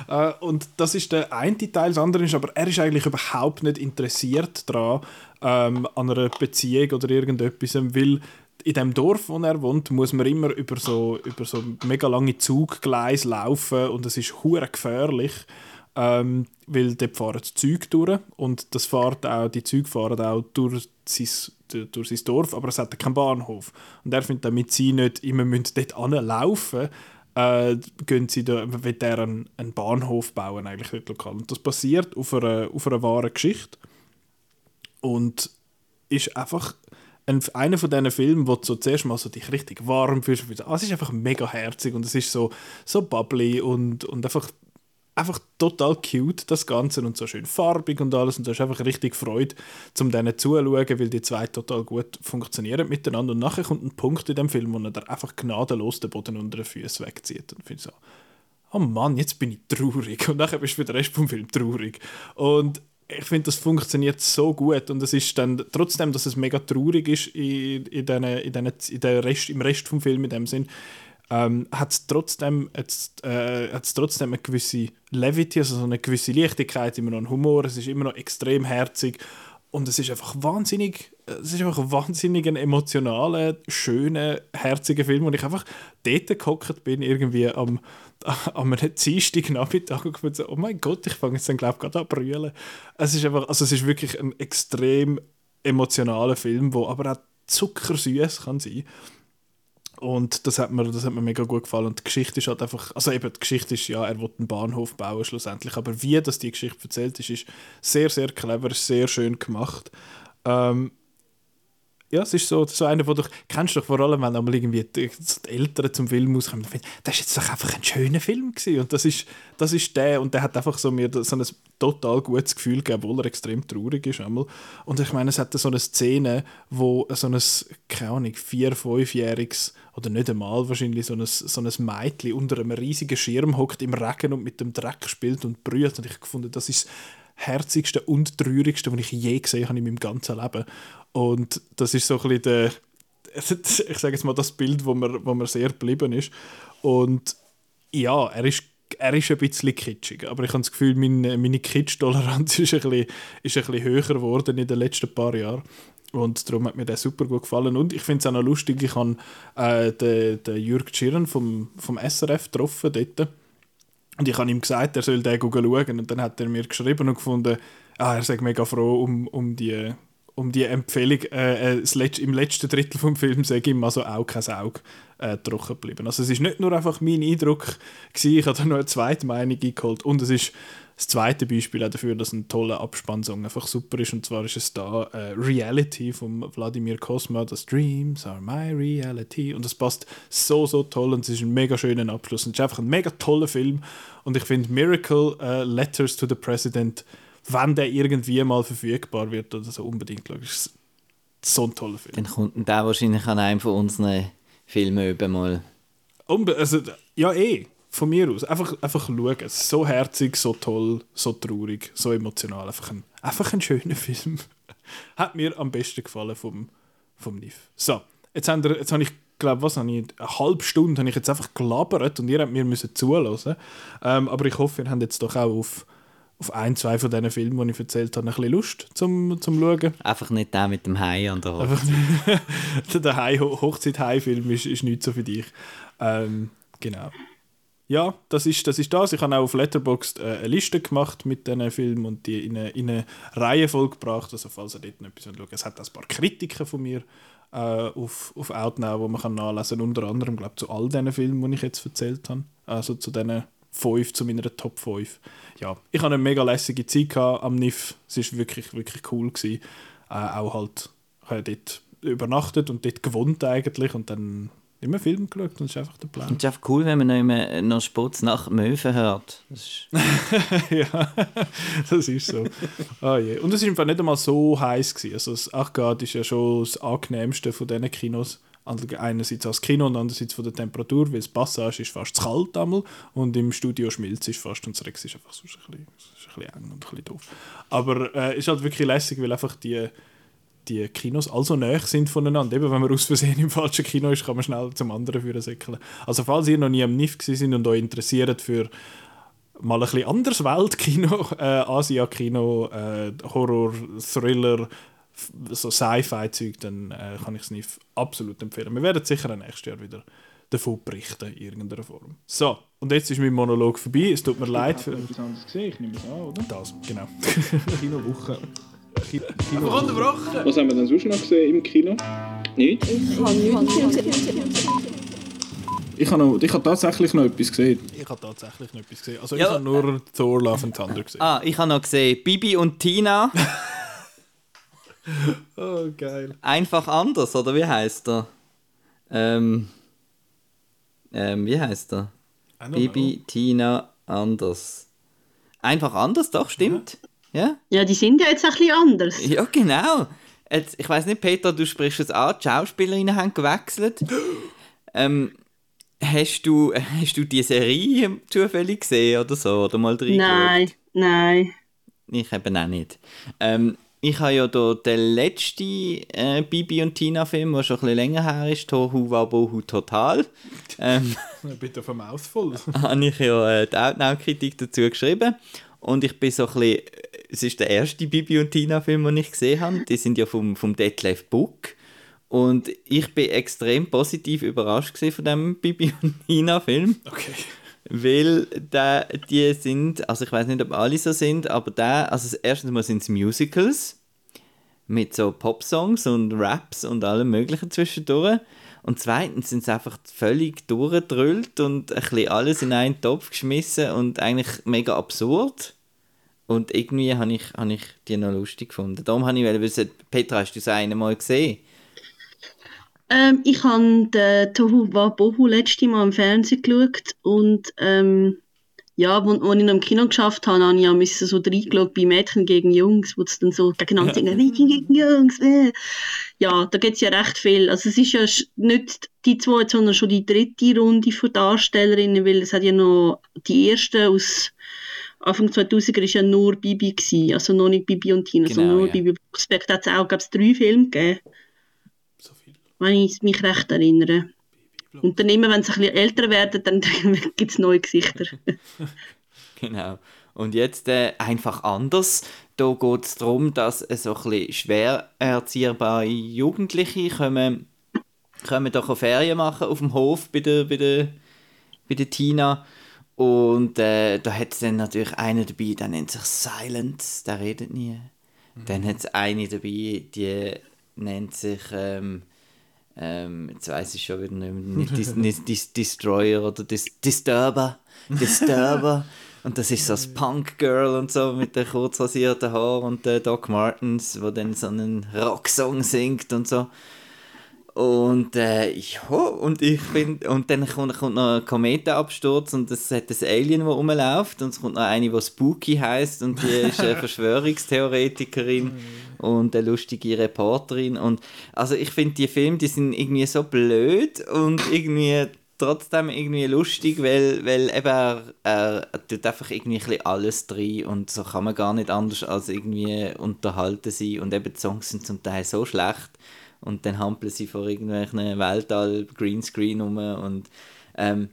Äh, und das ist der eine Teil, das andere ist, aber er ist eigentlich überhaupt nicht interessiert daran, ähm, an einer Beziehung oder irgendetwas, weil in dem Dorf, wo er wohnt, muss man immer über so, über so mega lange Zuggleise laufen und es ist hure gefährlich, ähm, weil dort fahren die Züge durch und das fährt auch, die Züge fahren auch durch sein, durch sein Dorf, aber es hat keinen Bahnhof. Und er findet, damit sie nicht immer dort anlaufen äh, gehen sie da, wird er einen, einen Bahnhof bauen, eigentlich dort lokal. Und das basiert auf einer, auf einer wahren Geschichte und ist einfach ein, einer von diesen Filmen, wo du so zuerst mal so dich richtig warm fühlst. Ah, es ist einfach mega herzig und es ist so, so bubbly und, und einfach, einfach total cute, das Ganze und so schön farbig und alles und du hast einfach richtig Freude, zum denen zuzuschauen, weil die zwei total gut funktionieren miteinander. Und nachher kommt ein Punkt in dem Film, wo er einfach gnadenlos den Boden unter den Füßen wegzieht und finde so, oh Mann, jetzt bin ich traurig. Und nachher bist du für den Rest vom Film traurig. Und ich finde, das funktioniert so gut. Und es ist dann, trotzdem, dass es mega traurig ist in, in, den, in, den, in der Rest, im Rest vom Film in dem Sinn, ähm, hat es trotzdem, äh, trotzdem eine gewisse Levity, also so eine gewisse Leichtigkeit, immer noch ein Humor, es ist immer noch extrem herzig und es ist einfach wahnsinnig, es ist einfach wahnsinnig ein emotionaler, schöner, herziger Film und ich einfach dort gehockt bin, irgendwie am, am einem Dienstag Nachmittag und gefunden, oh mein Gott, ich fange jetzt dann glaube ich gerade an zu brüllen. Es ist einfach, also es ist wirklich ein extrem emotionaler Film, der aber auch zuckersüß kann sein und das hat, mir, das hat mir mega gut gefallen. Und die Geschichte ist halt einfach, also eben, die Geschichte ist, ja, er will einen Bahnhof bauen schlussendlich, aber wie das die Geschichte erzählt ist, ist sehr, sehr clever, sehr schön gemacht. Ähm, ja, es ist so, so einer, wo du kennst doch vor allem, wenn einmal irgendwie die, Eltern zum Film auskommen, das ist jetzt doch einfach ein schöner Film gewesen. und das ist, das ist der und der hat einfach so mir so ein total gutes Gefühl gegeben, obwohl er extrem traurig ist einmal. und ich meine, es hat so eine Szene, wo so ein, keine Ahnung, vier-, fünfjähriges oder nicht einmal wahrscheinlich so ein, so ein Mädchen unter einem riesigen Schirm hockt im Regen und mit dem Dreck spielt und brüht und ich gefunden, das ist herzigste und traurigste, was ich je gesehen habe in meinem ganzen Leben. Und das ist so ein bisschen der, ich sage jetzt mal, das Bild, wo mir, wo mir sehr geblieben ist. Und ja, er ist, er ist ein bisschen kitschig, aber ich habe das Gefühl, meine, meine Kitsch-Toleranz ist, ein bisschen, ist ein bisschen höher geworden in den letzten paar Jahren. Und darum hat mir der super gut gefallen. Und ich finde es auch noch lustig, ich habe äh, den, den Jürg Schirren vom, vom SRF getroffen dort. Und ich habe ihm gesagt, er soll den schauen. Und dann hat er mir geschrieben und gefunden, ah, er sei mega froh um, um die um die Empfehlung, äh, äh, im letzten Drittel vom Film sage ich ihm also auch kein Auge äh, trocken geblieben. Also es ist nicht nur einfach mein Eindruck gewesen, ich habe da noch eine zweite Meinung eingeholt und es ist das zweite Beispiel auch dafür, dass ein toller Abspannsong einfach super ist und zwar ist es da äh, Reality von Wladimir Kosma, das Dreams are my reality und das passt so, so toll und es ist ein mega schöner Abschluss und es ist einfach ein mega toller Film und ich finde Miracle uh, Letters to the President wenn der irgendwie mal verfügbar wird oder so, unbedingt schauen. Das ist so ein toller Film. Dann kommt der wahrscheinlich an einem von unseren Filmen mal. Unbe also, ja, eh. Von mir aus. Einfach, einfach schauen. So herzig, so toll, so traurig, so emotional. Einfach ein, einfach ein schöner Film. Hat mir am besten gefallen vom, vom NIF. So, jetzt, haben wir, jetzt habe ich glaube, was habe ich, eine halbe Stunde habe ich jetzt einfach gelabert und ihr habt mir müssen zuhören. Ähm, aber ich hoffe, ihr habt jetzt doch auch auf auf ein, zwei von diesen Filmen, die ich erzählt habe, ein bisschen Lust zum, zum Schauen. Einfach nicht der mit dem Hai an der Hochzeit. der Hai, Hochzeit-Hai-Film ist, ist nicht so für dich. Ähm, genau. Ja, das ist, das ist das. Ich habe auch auf Letterboxd äh, eine Liste gemacht mit diesen Filmen und die in eine, in eine Reihenfolge gebracht. Also falls ihr dort noch etwas schaut. Es hat ein paar Kritiken von mir äh, auf, auf Outnow, die man kann nachlesen kann. Unter anderem, glaube zu all diesen Filmen, die ich jetzt erzählt habe. Also zu diesen 5, zu meiner Top 5. Ja, ich hatte eine mega lässige Zeit am NIF. Es war wirklich, wirklich cool. Gewesen. Äh, auch halt, ich habe dort übernachtet und dort gewohnt eigentlich und dann immer Film geschaut und das ist einfach der Plan. Und es ist einfach cool, wenn man noch, immer, noch Sport nach Möwen hört. Das ja, das ist so. oh je. Und es war einfach nicht einmal so heiß. Gewesen. Also das Achgard ist ja schon das angenehmste von diesen Kinos einerseits als Kino und andererseits von der Temperatur, weil das Passage ist fast zu kalt einmal und im Studio schmilzt es fast und das Rex ist einfach so ein bisschen, ein bisschen eng und ein bisschen doof. Aber es äh, ist halt wirklich lässig, weil einfach die, die Kinos also näher sind voneinander. Eben, wenn man aus Versehen im falschen Kino ist, kann man schnell zum anderen führen säckeln. Also falls ihr noch nie am NIF sind und euch interessiert für mal ein bisschen anderes Weltkino, äh, Asia-Kino, äh, Horror, Thriller, so Sci-Fi-Zeug, dann äh, kann ich es nicht absolut empfehlen. Wir werden sicher nächstes Jahr wieder davon berichten, in irgendeiner Form. So, und jetzt ist mein Monolog vorbei. Es tut mir leid. Für etwas anderes gesehen, ich nehme es an, oder? Das, genau. Kinowoche. Kino unterbrochen! Was haben wir denn sonst noch gesehen im Kino? Nichts? Ich habe, noch, ich habe tatsächlich noch etwas gesehen. Ich habe tatsächlich noch etwas gesehen. Also ja. ich habe nur Thor Love and Thunder gesehen. Ah, ich habe noch gesehen Bibi und Tina. oh, geil. Einfach anders, oder wie heißt er? Ähm, ähm, wie heißt er? Bibi, know. Tina, anders. Einfach anders, doch, stimmt. Ja? ja, die sind ja jetzt ein bisschen anders. Ja, genau. Jetzt, ich weiß nicht, Peter, du sprichst es an, die Schauspielerinnen haben gewechselt. ähm, hast, du, hast du die Serie zufällig gesehen oder so? Oder mal Nein, nein. Ich eben auch nicht. Ähm, ich habe ja da den letzten äh, Bibi und Tina Film, der schon ein bisschen länger her ist, Tohu Wabohu Total. Ähm, Bitte auf dem voll. habe ich ja äh, die Outnow-Kritik dazu geschrieben. Und ich bin so ein bisschen, es ist der erste Bibi und Tina Film, den ich gesehen habe. Die sind ja vom, vom Detlef Book. Und ich bin extrem positiv überrascht von dem Bibi und Tina Film. Okay weil da, die sind, also ich weiß nicht, ob alle so sind, aber da, also erstens mal sind es Musicals mit so Popsongs und Raps und allem möglichen zwischendurch. Und zweitens sind sie einfach völlig durchgedrüllt und ein bisschen alles in einen Topf geschmissen und eigentlich mega absurd. Und irgendwie habe ich, hab ich die noch lustig gefunden. Darum habe ich wissen, Petra, hast du das eine mal gesehen? Ähm, ich habe den Tohu Wabohu letzte Mal im Fernsehen geschaut und ähm, ja, wo ich noch im Kino geschafft habe, habe ich auch müssen so reingeschaut bei Mädchen gegen Jungs, wo es dann so gegeneinander singen, Mädchen gegen Jungs. Äh. Ja, da gibt es ja recht viel. Also es ist ja nicht die zwei, sondern schon die dritte Runde von Darstellerinnen, weil es hat ja noch die erste aus Anfang 2000er ist ja nur Bibi gewesen, also noch nicht Bibi und Tina, genau, sondern nur ja. Bibi Blocksberg. Da hat es auch, glaube ich, drei Filme gegeben wenn ich mich recht erinnere. Und dann immer, wenn sie ein bisschen älter werden, dann gibt es neue Gesichter. genau. Und jetzt äh, einfach anders. Da geht es darum, dass äh, so ein bisschen schwer erzieherbare Jugendliche kommen, kommen doch Ferien machen auf dem Hof bei der, bei der, bei der Tina. Und äh, da hat es dann natürlich einen dabei, der nennt sich Silence, der redet nie. Dann hat es eine dabei, die nennt sich, ähm, ähm, jetzt weiß ich schon wieder nicht, nicht, Dis, nicht Dis, Destroyer oder Dis, Disturber. Disturber. und das ist so das Punk-Girl und so mit den kurz rasierten Haaren und der Doc Martens, wo dann so einen Rocksong singt und so. Und äh, ja, und ich finde, und dann kommt, kommt noch ein Kometenabsturz und es hat ein Alien, das rumläuft und es kommt noch eine, die Spooky heißt und die ist eine Verschwörungstheoretikerin und eine lustige Reporterin und also ich finde die Filme, die sind irgendwie so blöd und irgendwie trotzdem irgendwie lustig, weil, weil eben er, er tut einfach irgendwie ein bisschen alles drin und so kann man gar nicht anders als irgendwie unterhalten sein und eben die Songs sind zum Teil so schlecht und dann hampeln sie vor irgendwelchen Weltall Greenscreen rum und ähm,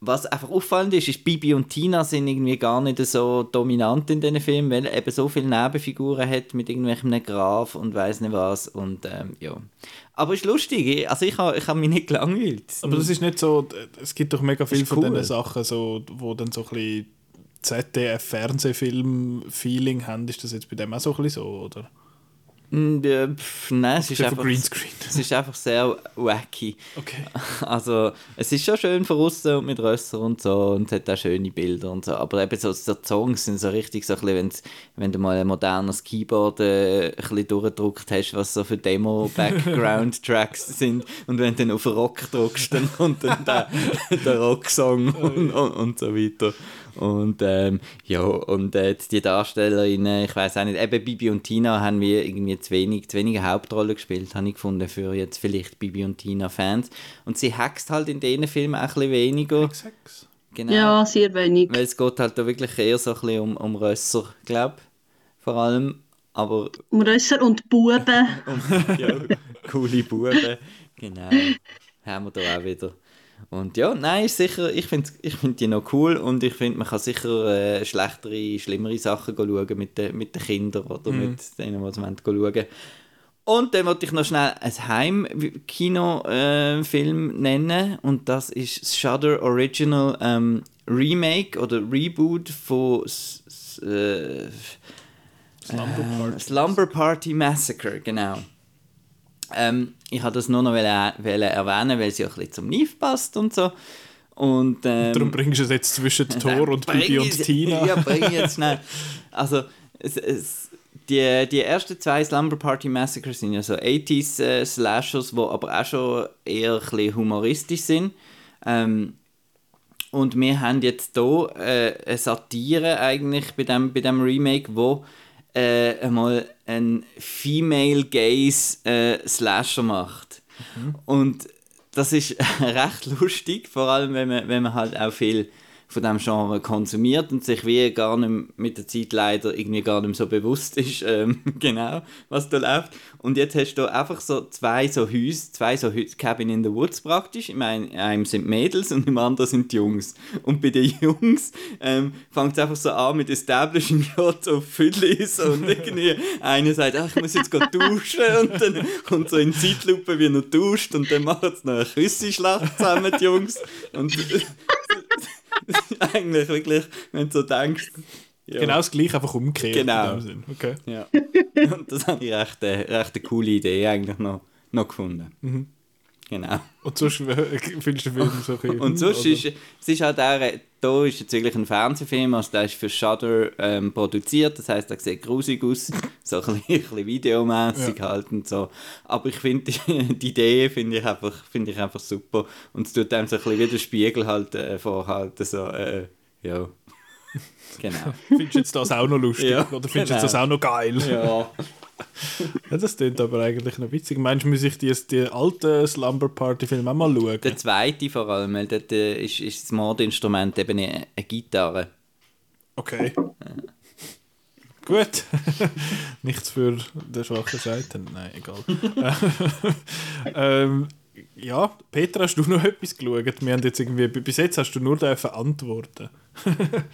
was einfach auffallend ist, ist, Bibi und Tina sind irgendwie gar nicht so dominant in diesen Filmen, weil er eben so viele Nebenfiguren hat mit irgendwelchen Graf und weiß nicht was und ähm, ja. Aber es ist lustig, also ich habe ich hab mich nicht gelangweilt. Aber das ist nicht so, es gibt doch mega viel von cool. diesen Sachen, so, wo dann so ein bisschen ZDF-Fernsehfilm-Feeling haben. Ist das jetzt bei dem auch so ein bisschen so, oder? Mm, nein, es ist, einfach, es ist einfach sehr wacky. Okay. Also, es ist schon schön von außen und mit Rösser und so und es hat auch schöne Bilder und so. Aber eben so, so die Songs sind so richtig so ein bisschen, wenn du mal ein modernes Keyboard äh, ein bisschen durchgedruckt hast, was so für Demo-Background-Tracks sind und wenn du dann auf Rock drückst, dann kommt dann der, der Rocksong und, und, und so weiter. Und ähm, ja, und äh, jetzt die Darstellerinnen, ich weiß auch nicht, eben Bibi und Tina haben wir irgendwie zu wenig, zu wenige Hauptrollen gespielt, habe ich gefunden, für jetzt vielleicht Bibi und Tina-Fans. Und sie hext halt in diesen Filmen auch ein bisschen weniger. Sex. Genau. Ja, sehr wenig. Weil es geht halt da wirklich eher so ein bisschen um, um Rösser, glaube vor allem. Aber Um Rösser und Buben. um ja, coole Buben, genau. Haben wir da auch wieder. Und ja, nein, ist sicher, ich finde ich find die noch cool und ich finde, man kann sicher äh, schlechtere, schlimmere Sachen schauen mit den mit den Kindern oder mit denen, die wollen schauen Und dann wollte ich noch schnell ein Heim-Kino-Film nennen und das ist das Shudder Original ähm, Remake oder Reboot von äh, Slumber äh, Party. Slumber Party Massacre, genau. Ähm, ich wollte das nur noch erwähnen, weil sie auch ein bisschen zum Neve passt und so. Und, ähm, Darum bringst du es jetzt zwischen Thor und Bibi und es- Tina. Ja, bring jetzt schnell. Also, es, es, die, die ersten zwei Slumber Party Massacres sind ja so 80s äh, Slashers, die aber auch schon eher ein bisschen humoristisch sind. Ähm, und wir haben jetzt hier äh, eine Satire eigentlich bei dem, bei dem Remake, wo äh, einmal ein Female Gaze äh, Slasher macht. Und das ist recht lustig, vor allem wenn man, wenn man halt auch viel von dem Genre konsumiert und sich wie gar nicht mit der Zeit leider irgendwie gar nicht so bewusst ist, ähm, genau, was da läuft. Und jetzt hast du einfach so zwei so Häuser, zwei so Häuser, Cabin in the Woods praktisch. In einem, in einem sind Mädels und im anderen sind Jungs. Und bei den Jungs ähm, fängt es einfach so an mit Establishing Shots auf Fiddlies und irgendwie einer sagt, ach, ich muss jetzt duschen und dann kommt so in Zeitlupe, wie er duscht und dann machen sie noch eine Küsseschlacht zusammen, die Jungs. Und eigentlich wirklich, wenn du so denkst. Ja. Genau das gleiche, einfach umgekehrt. Genau. Okay. Ja. Und das habe ich recht, äh, recht eine coole Idee eigentlich noch, noch gefunden. Mhm. Genau. Und sonst äh, findest du den Film so bisschen... Und sonst oder? ist es ist halt auch, äh, da ist jetzt wirklich ein Fernsehfilm, also der ist für Shudder ähm, produziert, das heißt, der sieht grusig aus, so ein bisschen, videomässig halt und so. Aber ich finde, die, die Idee finde ich, einfach, finde ich einfach super und es tut einem so ein bisschen wie der Spiegel halt äh, vorhalten, so, äh, ja. genau. Findest du jetzt das auch noch lustig? Ja, Oder findest du genau. jetzt das auch noch geil? Ja. Ja, das klingt aber eigentlich noch witzig. Meinst du, muss ich die, die alten Slumber Party-Filme auch mal schauen? Der zweite vor allem, weil dort äh, ist, ist das Mordinstrument eben eine, eine Gitarre. Okay. Gut. Nichts für den schwachen Seite. Nein, egal. ähm, ja, Peter, hast du noch etwas geschaut? Wir haben jetzt irgendwie, bis jetzt hast du nur dürfen antworten.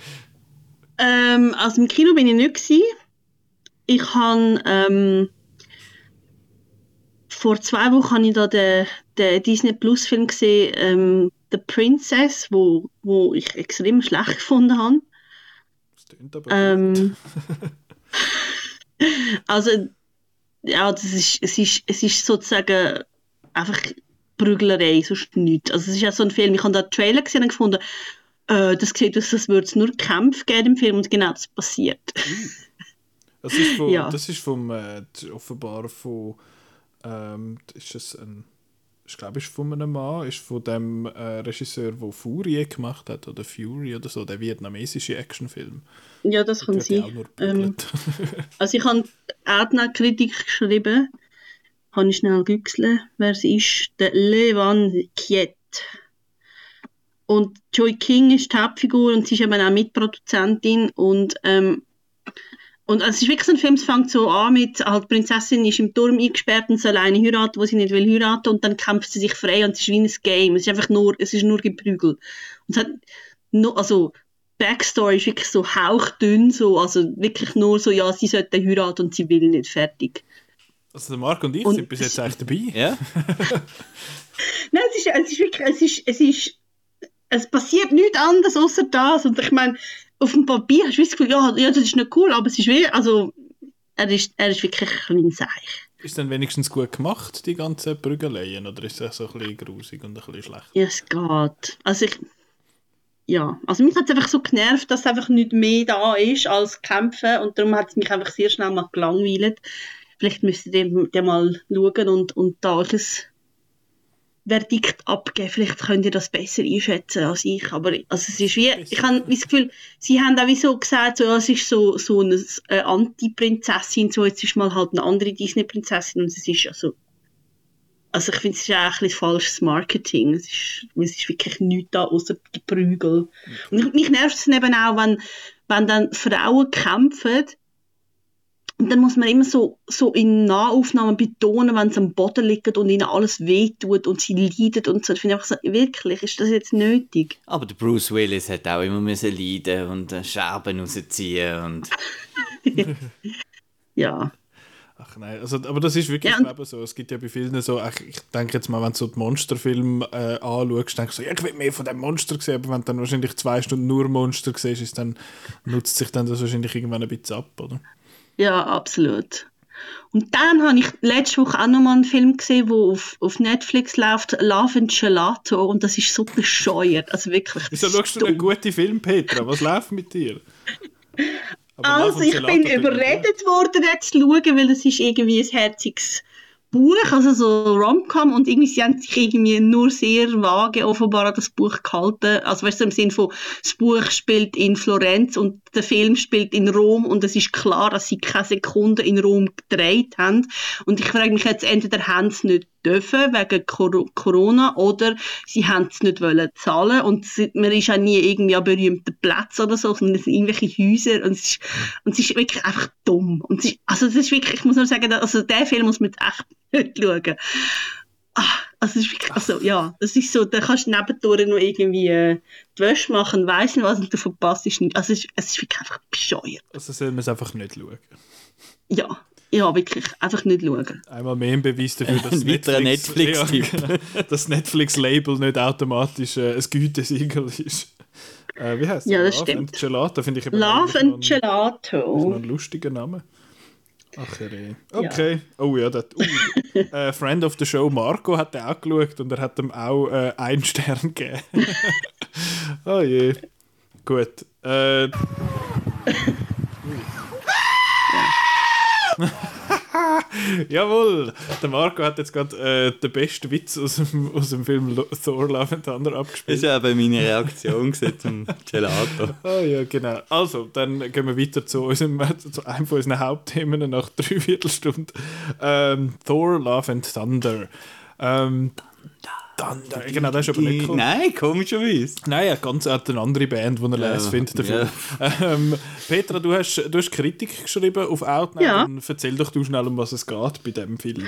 Ähm, also im Kino bin ich nicht gewesen. Ich habe ähm, vor zwei Wochen habe ich da den, den Disney Plus Film gesehen, ähm, The Princess, wo, wo ich extrem schlecht gefunden habe. Das klingt aber Ähm, also, ja, das ist, es, ist, es ist sozusagen einfach Prüglerei, sonst nichts. Also, es ist ja so ein Film, ich habe da den Trailer gesehen und gefunden, äh, das sieht aus, als würde es nur Kämpfe geben im Film und genau das passiert. Das ist, von, Ja. das ist vom, äh, offenbar von, ähm, ist es ein, ich glaube, ist von einem Mann, ist von dem äh, Regisseur, der Fury gemacht hat, oder Fury oder so, der vietnamesische Actionfilm. Ja, das kann sein. Ähm, also, ich habe eine Kritik geschrieben, habe ich schnell güchseln, wer es ist, der Levan Kiet. Und Joy King ist die Hauptfigur und sie ist eben auch Mitproduzentin und ähm, und also es ist wirklich so ein Film, es fängt so an mit, halt, die Prinzessin ist im Turm eingesperrt und soll eine heiraten, wo sie nicht will heiraten und dann kämpft sie sich frei und es ist wie ein Game. Es ist einfach nur, es ist nur Geprügel. Und es hat no, also Backstory ist wirklich so hauchdünn, so, also wirklich nur so, ja, sie sollte heiraten und sie will nicht, fertig. Also der Marc und ich Und sind bis jetzt eigentlich dabei. Ja? Nein, es ist, es ist wirklich, es ist, es ist, es passiert nichts anderes außer das. Und ich meine, auf dem Papier hast du das Gefühl, ja, ja, das ist nicht cool, aber es ist wie, also, er ist, er ist wirklich ein kleiner Seich. Ist dann wenigstens gut gemacht, die ganzen Prügeleien, oder ist das so ein bisschen grusig und ein bisschen schlecht? Ja, es geht. Also ich, ja, also mich hat es einfach so genervt, dass einfach nicht mehr da ist als Kämpfen und darum hat es mich einfach sehr schnell mal gelangweilt. Vielleicht müsstet ihr ihr mal schauen und, und ein Verdikt abgeben. Vielleicht könnt ihr das besser einschätzen als ich. Aber also es ist wie, ich habe das Gefühl, sie haben auch wie so gesagt, so, ja, es ist so, so eine äh, Anti-Prinzessin, so jetzt ist mal halt eine andere Disney-Prinzessin und es ist also also ich finde, es ist auch ein bisschen falsches Marketing. Es ist, es ist wirklich nichts da, außer die Prügel. Und mich- nervt es eben auch, wenn, wenn dann Frauen kämpfen und dann muss man immer so, so in Nahaufnahmen betonen, wenn sie am Boden liegen und ihnen alles wehtut und sie leiden und so. Ich finde einfach so, wirklich, ist das jetzt nötig? Aber der Bruce Willis hat auch immer müssen leiden und äh, Scherben rausziehen und... Ja. Ach nein, also, aber das ist wirklich Ja, so. Es gibt ja bei vielen so, ach, ich denke jetzt mal, wenn du so die Monsterfilme äh, anschaust, denkst du so, ja, ich will mehr von dem Monster sehen, aber wenn du dann wahrscheinlich zwei Stunden nur Monster siehst, ist dann, nutzt sich dann das wahrscheinlich irgendwann ein bisschen ab, oder? Ja, absolut. Und dann habe ich letzte Woche auch noch mal einen Film gesehen, der auf, auf Netflix läuft, Love and Gelato, und das ist so bescheuert. Also wirklich. das Wieso schaust du einen guten Film, Petra? Was läuft mit dir? Aber Also ich bin überredet worden, jetzt zu schauen, weil es ist irgendwie ein herziges Buch, also so Rom-Com und irgendwie sie haben sich irgendwie nur sehr vage offenbar an das Buch gehalten. Also weißt du, im Sinn von, das Buch spielt in Florenz und der Film spielt in Rom und es ist klar, dass sie keine Sekunde in Rom gedreht haben. Und ich frage mich jetzt, entweder haben sie nicht dürfen wegen Cor Corona oder sie haben es nicht wollen zahlen und man ist auch nie irgendwie an berühmten Plätzen oder so, sondern es sind irgendwelche Häuser und es ist, und es ist wirklich einfach dumm. Und ist, also es ist wirklich, ich muss nur sagen, also den Film muss man jetzt echt nicht schauen. Ah, also es ist wirklich, also ja, das ist so, da kannst du nebendurch noch irgendwie äh, die Wäsche machen, weiss nicht was und du verpasst es nicht. Also es ist, es ist wirklich einfach bescheuert. Also soll man es einfach nicht schauen. Ja, ja, wirklich, einfach nicht schauen. Einmal mehr ein Beweis dafür, dass Netflix, Netflix-Tipp. ja, genau, das Netflix-Label nicht automatisch äh, ein Gütesiegel ist. Äh, wie heißt Ja, das Love stimmt. and Gelato finde ich eben Love and noch ein- ist noch Gelato. ein lustiger Name. Ach, herrje. Okay. Oh ja, das, uh, äh, Friend of the Show Marco hat den auch geschaut und er hat ihm auch äh, einen Stern gegeben. oh je. Gut. Äh, Jawohl, der Marco hat jetzt gerade äh, den besten Witz aus dem, aus dem Film Thor Love and Thunder Das abgespielt. ist eben meine Reaktion zum Gelato. Ah ja, genau. Also, dann gehen wir weiter zu, unserem, zu einem von unseren Hauptthemen nach drei Viertelstunden. Ähm, Thor, Love and Thunder. Ähm, Thunder, genau, das ist aber nicht cool. Nein, komischerweise. Nein, er hat ganz er hat eine andere Band, die er Ja, les findet. Dafür. ja. Ähm, Petra, du hast, du hast Kritik geschrieben auf Outnow. Ja. Dann erzähl doch du schnell, um was es geht bei diesem Film.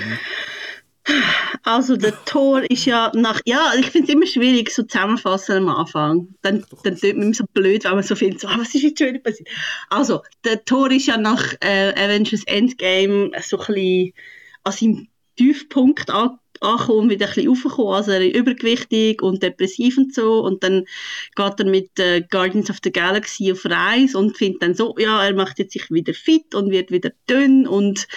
Also der Tor ist ja nach, ja, ich finde es immer schwierig, so zusammenfassen am Anfang. Dann, dann tut man immer so blöd, wenn man so findet, so, ah, was ist jetzt schon wieder passiert? Also, der Tor ist ja nach äh, Avengers Endgame so ein bisschen an seinem Tiefpunkt an, angekommen, wieder ein bisschen aufgekommen, also er ist übergewichtig und depressiv und so und dann geht er mit äh, Guardians of the Galaxy auf Reise und findet dann so, ja, er macht jetzt sich wieder fit und wird wieder dünn und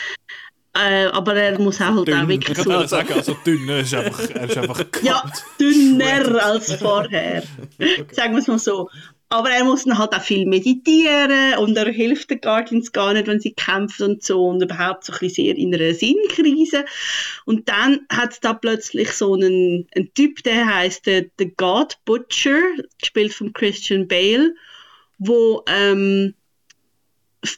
äh, aber er muss auch halt auch Dünn. wirklich Ich so kann sagen, also dünn, er ist einfach, er ist einfach ja, dünner als vorher. Sagen wir es mal so. Aber er muss dann halt auch viel meditieren und er hilft den Guardians gar nicht, wenn sie kämpfen und so und überhaupt so ein bisschen sehr in einer Sinnkrise. Und dann hat es da plötzlich so einen, einen Typ, der heißt der, der God Butcher, gespielt von Christian Bale, wo ähm,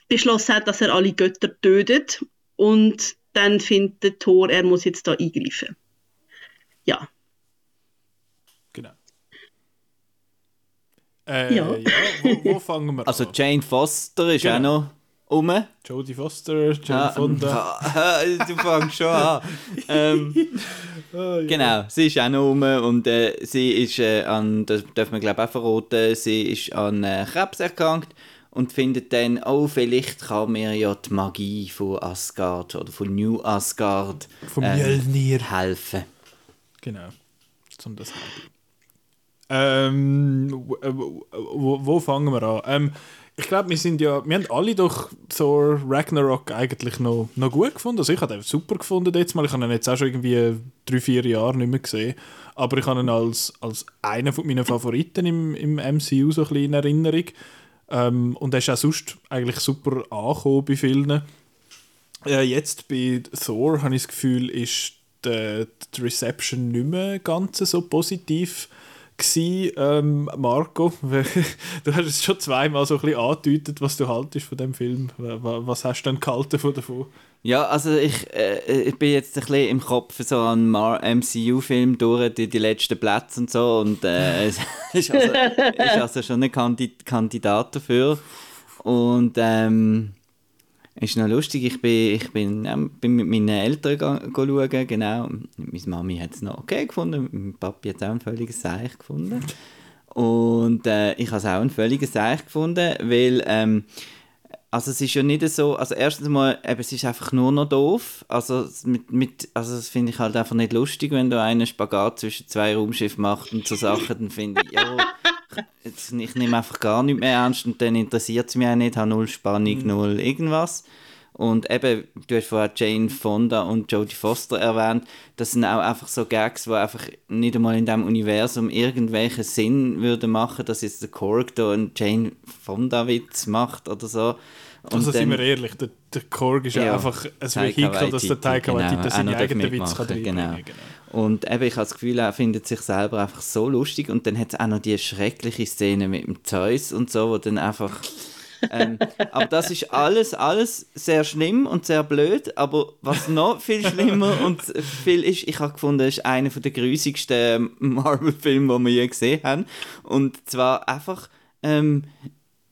beschlossen hat, dass er alle Götter tötet und dann findet der Thor, er muss jetzt da eingreifen. Ja, Genau. Äh, ja. Ja. wo, wo fangen wir Also an? Jane Foster ist Genau. auch noch rum. Jodie Foster, Jane Ah, Fonda. du fängst schon an. ähm, Genau, sie ist auch noch rum und äh, sie ist äh, an, das darf man glaube ich auch verraten, sie ist an äh, Krebs erkrankt und findet dann, oh, vielleicht kann mir ja die Magie von Asgard oder von New Asgard Vom ähm, Mjölnir. helfen. Genau. Zum das haben. Ähm, wo, wo, wo- fangen wir an? Ähm, ich glaube, wir sind ja, wir haben alle doch Thor Ragnarok eigentlich noch, noch gut gefunden. Also ich habe den super gefunden jetzt mal. Ich habe ihn jetzt auch schon irgendwie drei, vier Jahre nicht mehr gesehen. Aber ich habe ihn als, als einen von meinen Favoriten im, im MCU so ein bisschen in Erinnerung. Ähm, und er ist auch sonst eigentlich super angekommen bei vielen. Äh, jetzt bei Thor habe ich das Gefühl, ist die, die Reception nicht mehr ganz so positiv gsi, ähm, Marco. du hast es schon zweimal so ein bisschen angedeutet, was du haltest von dem Film. Wa- Was hast du denn gehalten von davon? Ja, also ich, äh, ich bin jetzt ein bisschen im Kopf so an MCU-Film durch, die, die letzten Plätze und so und äh, ist, also, ist also schon ein Kandid Kandidat dafür und ähm, ist noch lustig, ich bin, ich bin, ähm, bin mit meinen Eltern schauen, genau, meine Mami hat es noch okay gefunden, mein Papi hat es auch ein völliges Seich gefunden. Und äh, ich habe es auch ein völliges Seich gefunden, weil ähm, also es ist ja nicht so, also erstens mal, eben, es ist einfach nur noch doof. Also mit, mit, also das finde ich halt einfach nicht lustig, wenn du einen Spagat zwischen zwei Raumschiffen machst und so Sachen, dann finde ich, ja, jetzt, ich nehme einfach gar nicht mehr ernst und dann interessiert es mich auch nicht, habe null Spannung, null irgendwas. Und eben, du hast vorher Jane Fonda und Jodie Foster erwähnt, das sind auch einfach so Gags, die einfach nicht einmal in diesem Universum irgendwelchen Sinn würden machen, dass jetzt der Korg da einen Jane Fonda-Witz macht oder so. Und Also sind dann- wir ehrlich, der, der Korg ist ja, Ja, einfach ein Vehikel, dass der Taika genau, Waititi auch seine noch eigenen Witze kann genau. genau. Und eben, ich habe das Gefühl, er findet sich selber einfach so lustig. Und dann hat es auch noch die schreckliche Szene mit dem Zeus und so, wo dann einfach... ähm, aber das ist alles, alles sehr schlimm und sehr blöd. Aber was noch viel schlimmer und viel ist, ich habe gefunden, ist einer der grusigsten Marvel-Filme, die wir je gesehen haben. Und zwar einfach, ähm,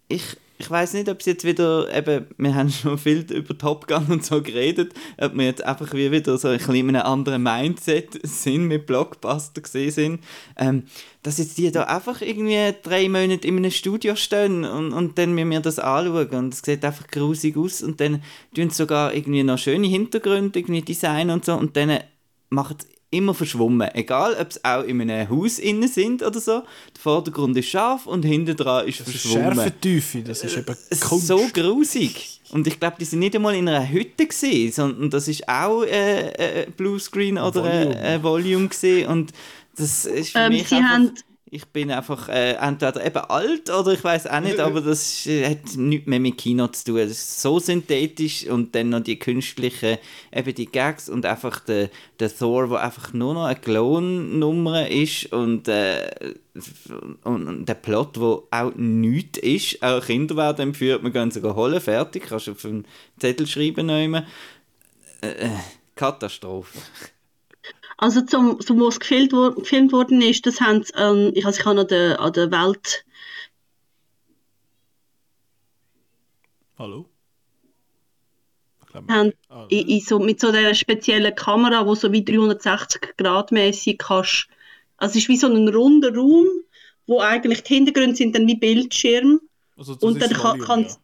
ich, ich weiß nicht, ob es jetzt wieder, eben, wir haben schon viel über Top Gun und so geredet, ob wir jetzt einfach wie wieder so ein bisschen in einem anderen Mindset sind, mit Blockbuster gesehen sind, ähm, dass jetzt die da einfach irgendwie drei Monate in einem Studio stehen und, und dann müssen wir das anschauen. Und es sieht einfach grusig aus. Und dann tun sogar irgendwie noch schöne Hintergründe, irgendwie Design und so. Und dann machen sie immer verschwommen. Egal, ob es auch in einem Haus innen sind oder so. Der Vordergrund ist scharf und hinten dran ist Das ist verschwommen. Schärfentiefe, das ist eben Es Kunst. ist so grusig. Und ich glaube, die sind nicht einmal in einer Hütte gesehen, sondern das ist auch äh, äh, Bluescreen oder Volume. Volume, äh, Volume gesehen. Und das ist für Ähm, mich sie einfach, haben- ich bin einfach äh, entweder eben alt oder ich weiß auch nicht, aber das äh, hat nichts mehr mit Kino zu tun. Ist so synthetisch und dann noch die künstlichen, eben die Gags und einfach der, der Thor, der einfach nur noch eine Klon-Nummer ist und, äh, und, und der Plot, wo auch nichts ist. Auch Kinder werden entführt, man kann sogar holen, fertig, kannst du auf einen Zettel schreiben. Nehmen. Äh, äh, Katastrophe. Also zum, zum was gefilmt, wor gefilmt worden ist, das haben sie, ähm, ich, also ich habe an der, an der Welt, Hallo? haben Ah, in, in so, mit so einer speziellen Kamera, wo so wie 360 Grad mäßig kannst. Also es ist wie so ein runder Raum, wo eigentlich die Hintergründe sind dann wie Bildschirm. also das und ist dann kann- Volume, kann's- ja.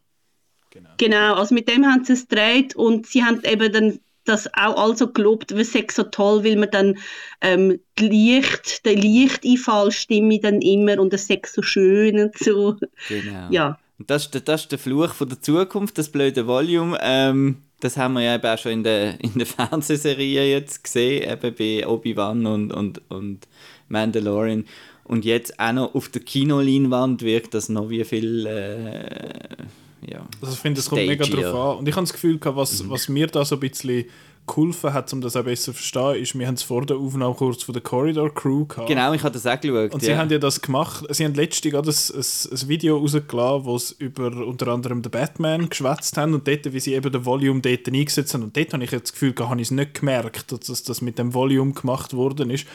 Genau. Genau, also mit dem haben sie es gedreht und sie haben eben dann das auch also gelobt, es sei so toll, weil man dann ähm, die Licht, den Lichteinfall stimme dann immer und es sei so schön und so. Genau. Ja, Und das, ist der- das ist der Fluch von der Zukunft, das blöde Volume. Ähm, das haben wir ja eben auch schon in der, in der Fernsehserie jetzt gesehen, eben bei Obi-Wan und, und, und Mandalorian. Und jetzt auch noch auf der Kinoleinwand wirkt das noch wie viel. Äh, ja. Also ich finde, es kommt mega drauf an. Und ich habe das Gefühl, was, Mhm. was mir da so ein bisschen geholfen hat, um das auch besser zu verstehen, ist, wir haben es vor der Aufnahme kurz von der Corridor Crew gehabt. Genau, ich habe das auch geschaut. Und ja. sie haben ja das gemacht. Sie haben letztens gerade ein, ein, ein Video rausgelassen, wo sie über unter anderem den Batman geschwätzt haben und dort, wie sie eben den Volume dort eingesetzt haben. Und dort habe ich jetzt das Gefühl, habe ich es nicht gemerkt, dass das, das mit dem Volume gemacht worden ist.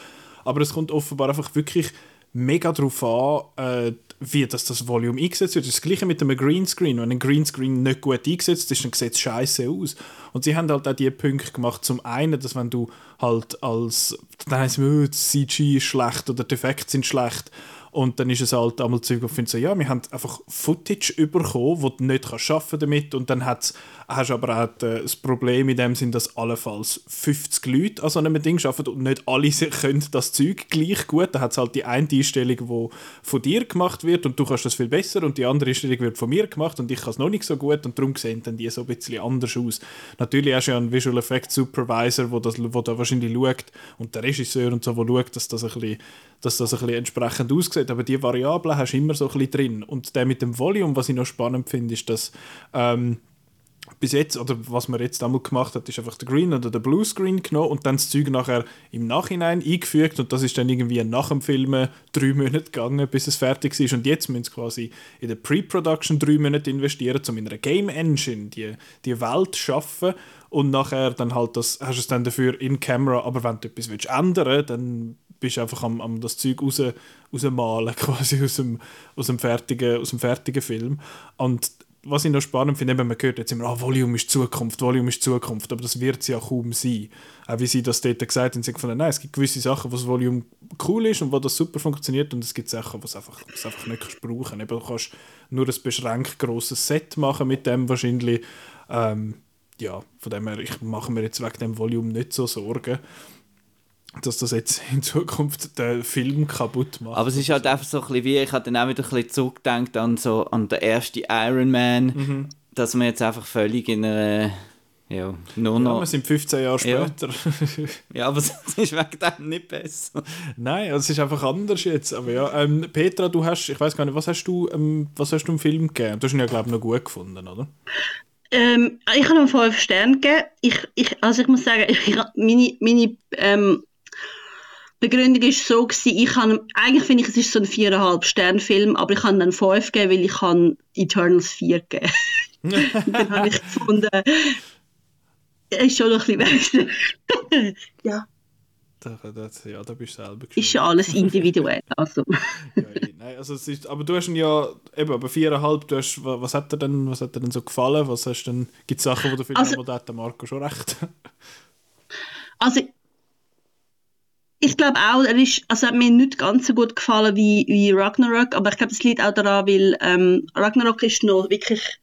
Aber es kommt offenbar einfach wirklich mega darauf an, äh, wie das, das Volume eingesetzt wird. Das das gleiche mit einem Greenscreen. Wenn ein Greenscreen nicht gut eingesetzt ist, dann sieht es scheiße aus. Und sie haben halt auch die Punkte gemacht. Zum einen, dass wenn du halt als, dann heisst es, das CG ist schlecht oder die Effekte sind schlecht. Und dann ist es halt einmal Zeug, wo ich finde, so, ja, wir haben einfach Footage bekommen, wo du nicht kannst arbeiten damit und dann hat's, hast aber auch die- das Problem in dem Sinn, dass allenfalls 50 Leute an so einem Ding arbeiten und nicht alle können das Zeug gleich gut. Da hat es halt die eine Einstellung, die von dir gemacht wird und du kannst das viel besser und die andere Einstellung wird von mir gemacht und ich kann es noch nicht so gut und darum sehen dann die so ein bisschen anders aus. Natürlich hast du ja einen Visual Effects Supervisor, wo, das, wo da wahrscheinlich schaut und der Regisseur und so, wo schaut, dass das ein bisschen, dass das ein bisschen entsprechend aussieht. Aber die Variablen hast du immer so ein bisschen drin. Und der mit dem Volume, was ich noch spannend finde, ist, dass ähm, bis jetzt, oder was man jetzt einmal gemacht hat, ist einfach der Green oder der Blue Screen genommen und dann das Zeug nachher im Nachhinein eingefügt und das ist dann irgendwie nach dem Filmen drei Monate gegangen, bis es fertig ist. Und jetzt müssen sie quasi in der Pre-Production drei Monate investieren, um in einer Game Engine die, die Welt zu schaffen. Und nachher dann halt das, hast du es dann dafür in Camera, aber wenn du etwas willst ändern dann bist du einfach am, am das Zeug raus, rausmalen, quasi aus dem, aus, dem fertigen, aus dem fertigen Film. Und was ich noch spannend finde, eben, man hört jetzt immer, ah, Volume ist Zukunft, Volume ist Zukunft, aber das wird es ja kaum sein. Auch wie sie das dort gesagt haben, sie gefunden, nein, es gibt gewisse Sachen, wo das Volume cool ist und wo das super funktioniert und es gibt Sachen, wo es einfach, wo es einfach nicht kannst brauchen. Eben, du kannst nur ein beschränkt grosses Set machen mit dem wahrscheinlich. Ähm, ja, von dem her, ich mache mir jetzt wegen dem Volume nicht so Sorgen, dass das jetzt in Zukunft den Film kaputt macht. Aber es ist halt einfach so ein bisschen wie, ich habe dann auch wieder ein bisschen zurückgedacht an, so, an den ersten Iron Man, Mhm. dass man jetzt einfach völlig in einer, ja, nur ja, noch, wir sind 15 Jahre Ja. später. ja, aber es ist wegen dem nicht besser. Nein, es ist einfach anders jetzt. Aber ja, ähm, Petra, du hast, ich weiß gar nicht, was hast du, ähm, was hast du im Film gegeben? Du hast ihn ja, glaube ich, noch gut gefunden, oder? Ähm, ich habe ihm 5 Sterne gegeben. Ich, ich, also ich muss sagen, ich, meine, meine ähm, Begründung war so, gewesen, ich habe, eigentlich finde ich, es ist so ein 4,5 Sterne Film, aber ich habe dann 5 gegeben, weil ich habe Eternals 4 gegeben. dann habe ich gefunden, er ist schon noch ein bisschen besser. ja, Da, das, ja, da bist du selber ist ja alles individuell. Also. ja, nein, also es ist, aber du hast ihn ja, eben, aber viereinhalb, du hast, wa- was hat dir denn, was hat dir denn so gefallen? Was hast denn, gibt es Sachen, wo du findest, Also- wo da hat der Marco schon recht? Also, ich glaube auch, er ist, also hat mir nicht ganz so gut gefallen wie, wie Ragnarok, aber ich glaube, es liegt auch daran, weil ähm, Ragnarok ist noch wirklich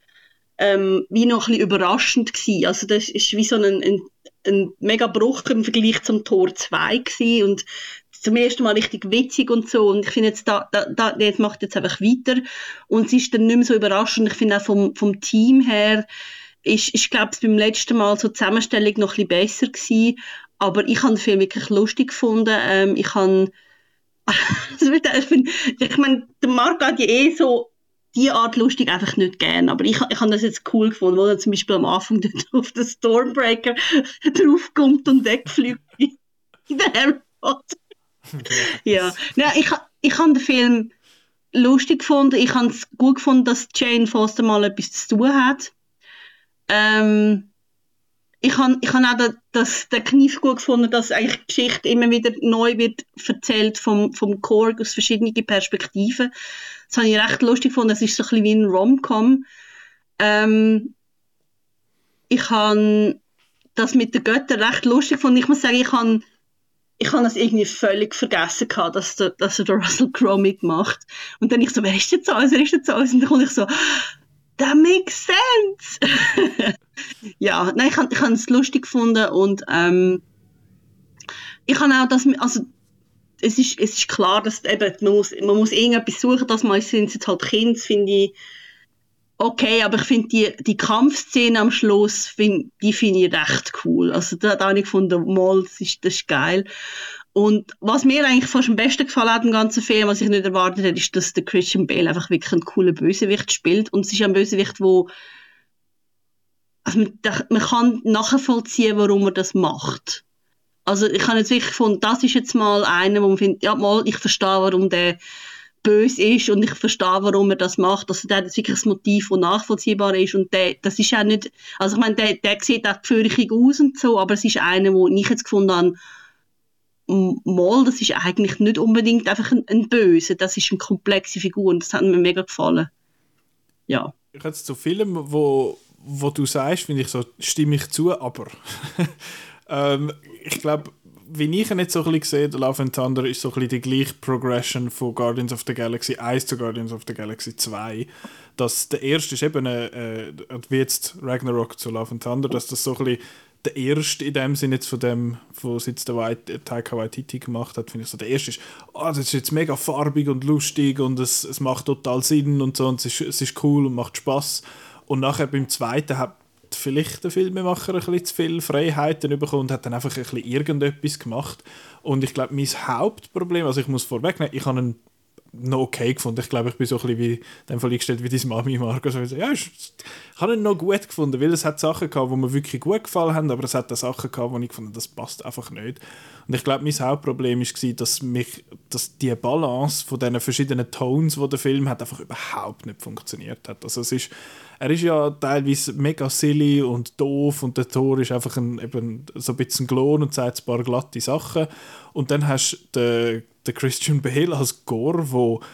ähm, wie noch ein bisschen überraschend gewesen. Also das ist wie so ein, ein, ein mega Bruch im Vergleich zum Tor 2 gewesen und zum ersten Mal richtig witzig und so und ich finde jetzt da, da, da jetzt macht jetzt einfach weiter und es ist dann nicht mehr so überraschend. Ich finde auch vom, vom Team her ist, ist glaube ich, beim letzten Mal so die Zusammenstellung noch ein bisschen besser gewesen. Aber ich habe den Film wirklich lustig gefunden. Ähm, ich habe ich meine, der Marco hat ja eh so die Art lustig einfach nicht gern, aber ich, ich habe das jetzt cool gefunden, wo er zum Beispiel am Anfang auf den Stormbreaker draufkommt und wegfliegt in der Harry Potter. ja, ja ich, ich habe den Film lustig gefunden. Ich habe es gut gefunden, dass Jane Foster mal etwas zu tun hat. Ähm, ich habe ich hab auch den, das, den Kniff gut gefunden, dass eigentlich die Geschichte immer wieder neu wird erzählt vom, vom Korg aus verschiedenen Perspektiven. Das habe ich recht lustig gefunden. Es ist so ein bisschen wie ein Rom-Com. Ähm, ich habe das mit den Göttern recht lustig gefunden. Ich muss sagen, ich habe ich habe das irgendwie völlig vergessen gehabt, dass der, dass der Russell Crowe mitmacht. Und dann ich so, wer ist jetzt alles, wer ist jetzt alles? Und dann komme ich so, that makes sense! ja, nein, ich habe ich es lustig gefunden und ähm, ich habe auch das, also es ist, es ist klar, dass eben, man, muss, man muss irgendetwas suchen, dass man sind jetzt halt Kinder, finde ich okay, aber ich finde die, die Kampfszene am Schluss, find, die finde ich recht cool. Also da, da habe ich gefunden, mal, das ist, das ist geil. Und was mir eigentlich fast am besten gefallen hat im ganzen Film, was ich nicht erwartet hätte, ist, dass der Christian Bale einfach wirklich einen coolen Bösewicht spielt. Und es ist ein Bösewicht, wo also man, man kann nachvollziehen, warum er das macht. Also ich habe jetzt wirklich gefunden, das ist jetzt mal einer, wo man findet, ja mal, ich verstehe, warum der böse ist und ich verstehe, warum er das macht. Also der hat wirklich ein Motiv, das nachvollziehbar ist und der, das ist auch nicht, also ich meine, der, der sieht auch gefürchtig aus und so, aber es ist einer, wo ich jetzt gefunden habe, mal, das ist eigentlich nicht unbedingt einfach ein, ein Böse, das ist eine komplexe Figur und das hat mir mega gefallen. Ja. Ich habe zu Filmen, wo, wo du sagst, finde ich so, stimme ich zu, aber ähm, ich glaube, wie ich ihn jetzt so ein bisschen sehe, Love and Thunder ist so ein bisschen die gleiche Progression von Guardians of the Galaxy 1 zu Guardians of the Galaxy 2. Dass der erste ist eben, äh, wie jetzt Ragnarok zu Love and Thunder, dass das so ein bisschen der erste in dem Sinne jetzt von dem, was jetzt der White, Taika Waititi gemacht hat, finde ich so, der erste ist, oh, das ist jetzt mega farbig und lustig und es, es macht total Sinn und so und es ist, es ist cool und macht Spaß und nachher beim zweiten hat vielleicht der Filmemacher ein bisschen zu viele Freiheiten bekommen und hat dann einfach ein bisschen irgendetwas gemacht. Und ich glaube, mein Hauptproblem, also ich muss vorwegnehmen, ich habe einen noch okay gefunden. Ich glaube, ich bin so ein bisschen wie dem Fall eingestellt wie deine Mami, Marco. Also, ja, ich, ich habe ihn noch gut gefunden, weil es hat Sachen gehabt, die mir wirklich gut gefallen haben, aber es hat auch Sachen gehabt, wo ich gefunden das passt einfach nicht. Und ich glaube, mein Hauptproblem war, dass, mich, dass die Balance von diesen verschiedenen Tones, die der Film hat, einfach überhaupt nicht funktioniert hat. Also es ist, er ist ja teilweise mega silly und doof und der Thor ist einfach ein, eben so ein bisschen Klon und sagt ein paar glatte Sachen. Und dann hast du den, den Christian Bale als Gore, der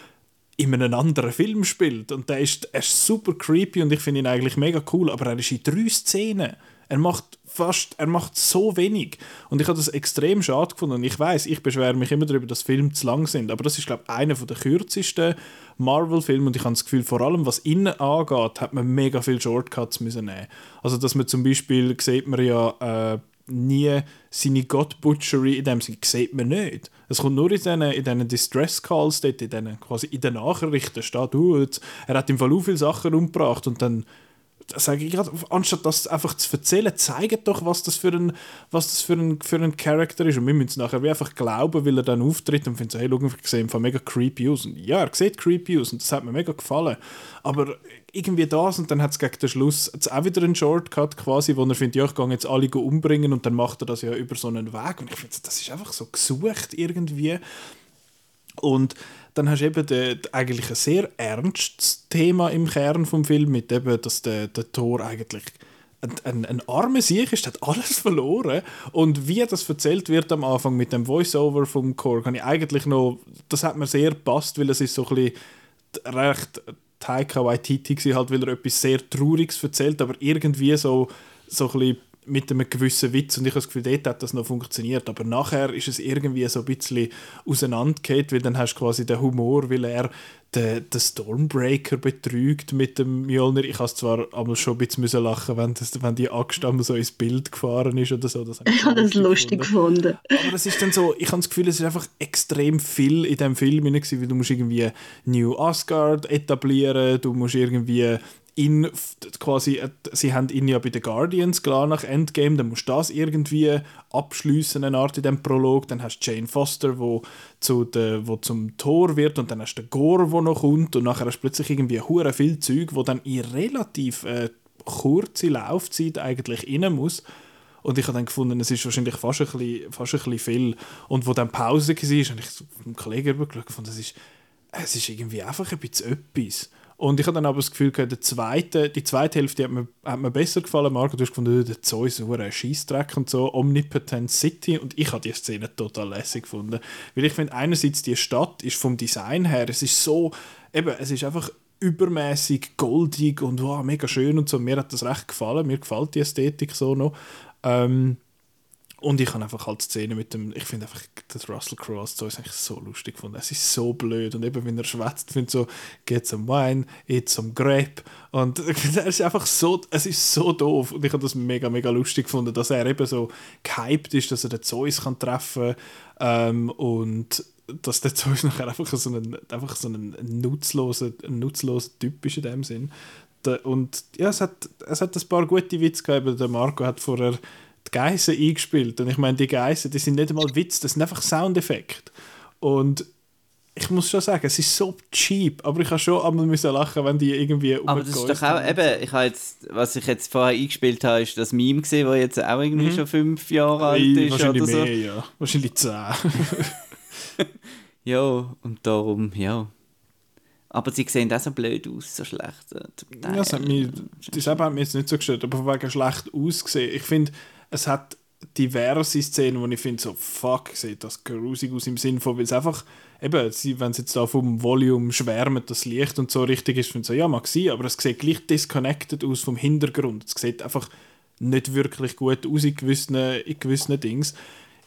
in einem anderen Film spielt. Und der ist, er ist super creepy und ich finde ihn eigentlich mega cool, aber er ist in drei Szenen er macht fast, er macht so wenig. Und ich habe das extrem schade gefunden. Und ich weiß, ich beschwere mich immer darüber, dass Filme zu lang sind. Aber das ist, glaube ich, einer der kürzesten Marvel-Filme. Und ich habe das Gefühl, vor allem was innen angeht, hat man mega viele Shortcuts müssen nehmen. Also, dass man zum Beispiel, sieht man ja, äh, nie seine God-Butchery in dem Sinne, sieht man nicht. Es kommt nur in diesen, in diesen Distress-Calls, dort in in den Nachrichten steht, uh, er hat im Fall auch viele Sachen umgebracht und dann sage ich gerade, anstatt das einfach zu erzählen, zeigt doch, was das für ein, was das für ein, für ein Charakter ist. Und wir müssen es nachher wie einfach glauben, weil er dann auftritt und findet hey, schau, ich sehe einfach mega creepy aus. Und ja, er sieht creepy aus und das hat mir mega gefallen. Aber irgendwie das und dann hat es gegen den Schluss jetzt auch wieder einen Shortcut quasi, wo er findet, ja, ich gehe jetzt alle umbringen und dann macht er das ja über so einen Weg. Und ich finde, das ist einfach so gesucht irgendwie. Und dann hast du eben de, eigentlich ein sehr ernstes Thema im Kern vom Film, mit eben, dass der, der Thor eigentlich ein, ein, ein armer Sieg ist, hat alles verloren. Und wie das erzählt wird am Anfang mit dem Voice-Over vom Korg, habe ich eigentlich noch, das hat mir sehr gepasst, weil es ist so ein bisschen recht Taika Waititi halt, weil er etwas sehr Trauriges erzählt, aber irgendwie so, so ein bisschen mit einem gewissen Witz und ich habe das Gefühl, dort hat das noch funktioniert, aber nachher ist es irgendwie so ein bisschen auseinandergeht, weil dann hast du quasi den Humor, weil er den, den Stormbreaker betrügt mit dem Mjolnir. Ich habe zwar einmal schon ein bisschen lachen wenn, das, wenn die Axt so ins Bild gefahren ist oder so. Das ich habe das lustig gefunden. gefunden. Aber es ist dann so, ich habe das Gefühl, es ist einfach extrem viel in diesem Film weil du musst irgendwie New Asgard etablieren, du musst irgendwie ihn quasi, äh, sie haben ihn ja bei den Guardians klar nach Endgame, dann musst du das irgendwie abschließen, eine Art in dem Prolog. Dann hast du Jane Foster, wo, zu de, wo zum Tor wird und dann hast du den Gore, wo noch kommt und nachher hast du plötzlich irgendwie hure viel Zeug, wo dann in relativ äh, kurze Laufzeit eigentlich rein muss. Und ich habe dann gefunden, es ist wahrscheinlich fast ein bisschen, fast ein bisschen viel. Und wo dann Pause war, habe ich mit dem Kollegen übergeschaut es ist, es ist irgendwie einfach ein bisschen etwas. Und ich habe dann aber das Gefühl, der zweite, die zweite Hälfte hat mir, hat mir besser gefallen. Marco, du hast gefunden, der Zoo ist ein Scheissdreck und so, Omnipotent City. Und ich habe die Szene total lässig gefunden. Weil ich finde, einerseits die Stadt ist vom Design her, es ist so, eben, es ist einfach übermäßig goldig und wow, mega schön und so. Mir hat das recht gefallen, mir gefällt die Ästhetik so noch. Ähm, und ich habe einfach halt Szenen mit dem, ich finde einfach, das Russell Crowe so ist eigentlich so lustig gefunden. Es ist so blöd und eben, wenn er schwätzt, finde so, geht zum Wein, eat zum Grape und es ist einfach so, es ist so doof und ich habe das mega, mega lustig gefunden, dass er eben so gehypt ist, dass er den Zeus kann treffen ähm, und dass der Zeus nachher einfach so ein, einfach so ein nutzloser, nutzloser Typ ist in dem Sinn. Und ja, es hat, es hat ein paar gute Witze gegeben. Der Marco hat vorher die Geissen eingespielt. Und ich meine, die Geissen, die sind nicht einmal Witz, das sind einfach Soundeffekte. Und ich muss schon sagen, es ist so cheap, aber ich habe schon einmal müssen lachen, wenn die irgendwie Aber das ist doch auch, eben, ich habe jetzt, was ich jetzt vorher eingespielt habe, ist das Meme gesehen, das jetzt auch irgendwie mhm. schon fünf Jahre alt ist Wahrscheinlich oder mehr, so. ja. Wahrscheinlich zehn. ja, und darum, ja. Aber sie sehen auch so blöd aus, so schlecht. Ja, das hat mich, das hat mich jetzt nicht so gestört, aber wegen schlecht ausgesehen. Ich finde, es hat diverse Szenen, wo ich finde, so, fuck, sieht das grusig aus im Sinn von, weil es einfach, eben, wenn sie jetzt da vom Volume schwärmen, das Licht und so richtig ist, finde ich so, ja, mag sein, aber es sieht gleich disconnected aus vom Hintergrund. Es sieht einfach nicht wirklich gut aus in gewissen, in gewissen Dings.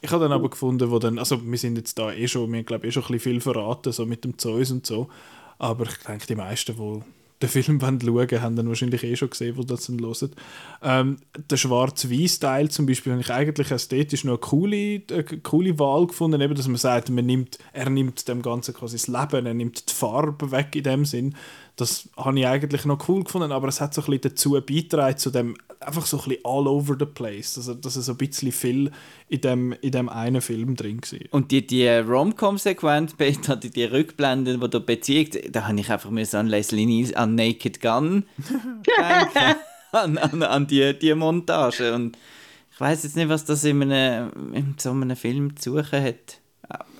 Ich habe dann aber gefunden, wo dann, also wir sind jetzt da eh schon, wir glaube eh schon ein bisschen viel verraten, so mit dem Zeus und so, aber ich denke, die meisten, die den Film schauen haben dann wahrscheinlich eh schon gesehen, wo das dann hören. Ähm, der Schwarz-Weiß-Teil zum Beispiel habe ich eigentlich ästhetisch noch eine coole, eine coole Wahl gefunden, eben, dass man sagt, man nimmt, er nimmt dem Ganzen quasi das Leben, er nimmt die Farbe weg in dem Sinn. Das habe ich eigentlich noch cool gefunden, aber es hat so ein bisschen dazu beigetragen, zu dem einfach so ein bisschen all over the place, also, dass es so ein bisschen viel in dem, in dem einen Film drin war. Und die, die Rom-Com-Sequenz, die, die Rückblenden, die du beziehst, da habe ich einfach an Leslie Nielsen, an Naked Gun denken, an, an, an die, die Montage. Und ich weiß jetzt nicht, was das in, einem, in so einem Film zu suchen hat,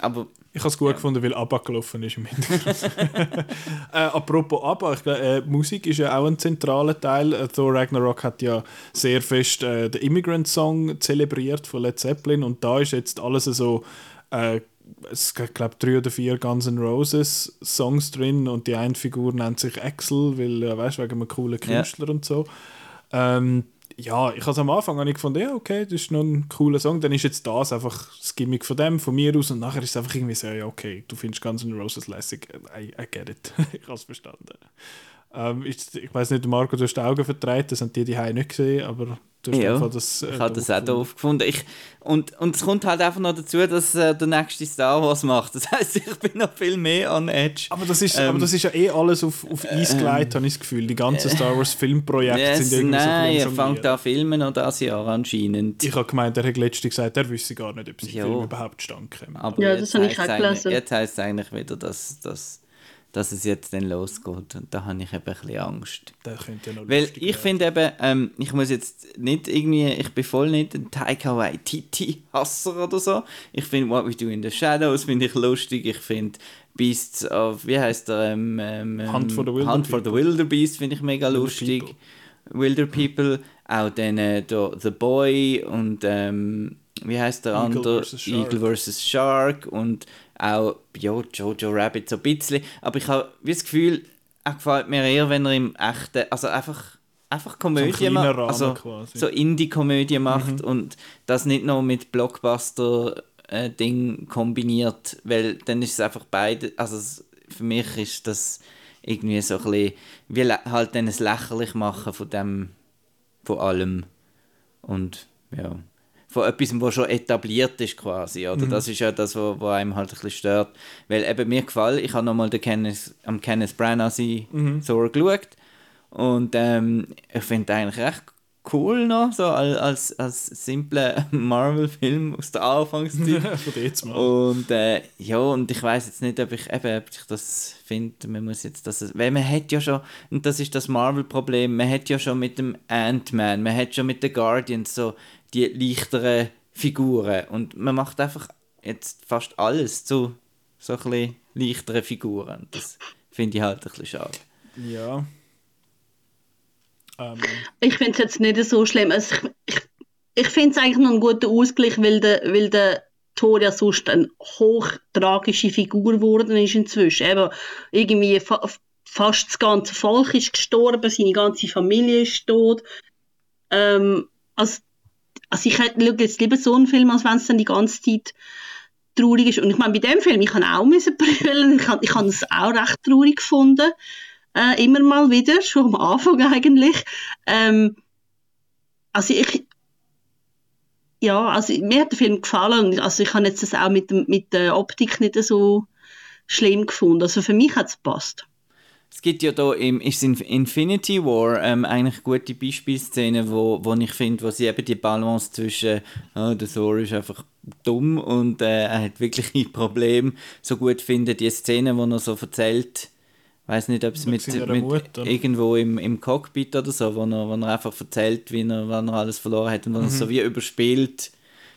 aber ich habe es gut ja. gefunden, weil ABBA gelaufen ist im Hintergrund. äh, apropos ABBA, ich glaub, äh, Musik ist ja auch ein zentraler Teil. Äh, Thor Ragnarok hat ja sehr fest äh, den Immigrant Song zelebriert von Led Zeppelin und da ist jetzt alles so äh, es gibt, glaube drei oder vier Guns N' Roses Songs drin und die eine Figur nennt sich Axel, weil, ja, weißt, wegen einem coolen Künstler ja. und so. Ähm, ja, ich habe am Anfang ich gefunden, ja, okay, das ist noch ein cooler Song. Dann ist jetzt das einfach das Gimmick von dem, von mir aus. Und nachher ist es einfach irgendwie so, ja, okay, du findest Guns N' Roses lässig. I, I get it. ich habe es verstanden. Ähm, ich ich weiß nicht, Marco, du hast die Augen vertreibt, das haben die die nicht gesehen, aber du hast ja, einfach das. Äh, ich habe das auch doof gefunden. Ich, und, und es kommt halt einfach noch dazu, dass äh, der nächste Star Wars macht. Das heisst, ich bin noch viel mehr an Edge. Aber das ist, ähm, aber das ist ja eh alles auf, auf Eis ähm, gelegt, ähm, habe ich das Gefühl. Die ganzen Star Wars Filmprojekte yes, sind irgendwie nein, so er fängt an filmen noch das Jahr anscheinend. Ich habe gemeint, er hat letztens gesagt, er wüsste gar nicht, ob sie Film überhaupt stand Aber ja, das habe ich auch gelesen. Jetzt heisst es eigentlich wieder, dass, dass dass es jetzt dann losgeht. Und da habe ich eben ein bisschen Angst. Das könnte ja noch Weil ich finde eben, ähm, ich muss jetzt nicht irgendwie, ich bin voll nicht ein Taika Waititi-Hasser oder so. Ich finde What We Do in the Shadows finde ich lustig. Ich finde Beasts of, wie heißt der? Ähm, ähm, Hunt for the Wilder Hunt for the Wildebeest finde ich mega Wilder lustig. People. Wilder People. Auch dann äh, The Boy und ähm, wie heißt der Eagle andere? Versus Eagle vs. Shark und auch ja, Jojo Rabbit so ein bisschen. Aber ich habe das Gefühl, er gefällt mir eher, wenn er im echten, also einfach, einfach Komödie so macht, also quasi. so Indie-Komödie macht mhm. und das nicht noch mit Blockbuster äh, Ding kombiniert, weil dann ist es einfach beide, also für mich ist das irgendwie so ein bisschen, wie halt dann es lächerlich machen von dem, von allem und ja von etwas, was schon etabliert ist quasi, oder? Mhm. Das ist ja das, was einem halt ein bisschen stört. Weil eben mir gefällt, ich habe nochmal den Kenneth, am Kenneth Branagh mhm. so geschaut und ähm, ich finde eigentlich recht cool noch, so als, als, als simpler Marvel-Film aus der Anfangszeit. Von jetzt mal. Und äh, ja, und ich weiß jetzt nicht, ob ich, eben, ob ich das finde, man muss jetzt das, weil man hat ja schon, und das ist das Marvel-Problem, man hat ja schon mit dem Ant-Man, man hat schon mit den Guardians so die leichteren Figuren. Und man macht einfach jetzt fast alles zu so ein bisschen leichteren Figuren. Das finde ich halt ein bisschen schade. Ja. Ähm. Ich finde es jetzt nicht so schlimm. Also ich ich, ich finde es eigentlich noch ein guter Ausgleich, weil der, weil der Thor ja sonst eine hochtragische Figur geworden ist inzwischen. Eben irgendwie fast das ganze Volk ist gestorben, seine ganze Familie ist tot. Ähm, also, also ich hätte jetzt lieber so einen Film, als wenn es dann die ganze Zeit traurig ist. Und ich meine, bei dem Film, ich kann auch müssen brüllen, ich habe ich es auch recht traurig gefunden. Äh, immer mal wieder, schon am Anfang eigentlich. Ähm, also ich, ja, also mir hat der Film gefallen. Also ich habe jetzt das auch mit, mit der Optik nicht so schlimm gefunden. Also für mich hat es gepasst. Es gibt ja da im ist in Infinity War ähm, eigentlich gute Beispielszenen, wo, wo ich finde, wo sie eben die Balance zwischen oh, der Thor ist einfach dumm und äh, er hat wirklich ein Problem so gut finden, die Szene, wo er so erzählt, weiß nicht, ob es mit, mit Mutter. irgendwo im, im Cockpit oder so, wo er, wo er einfach erzählt, wie er, wann er alles verloren hat und wo mhm. er so wie überspielt,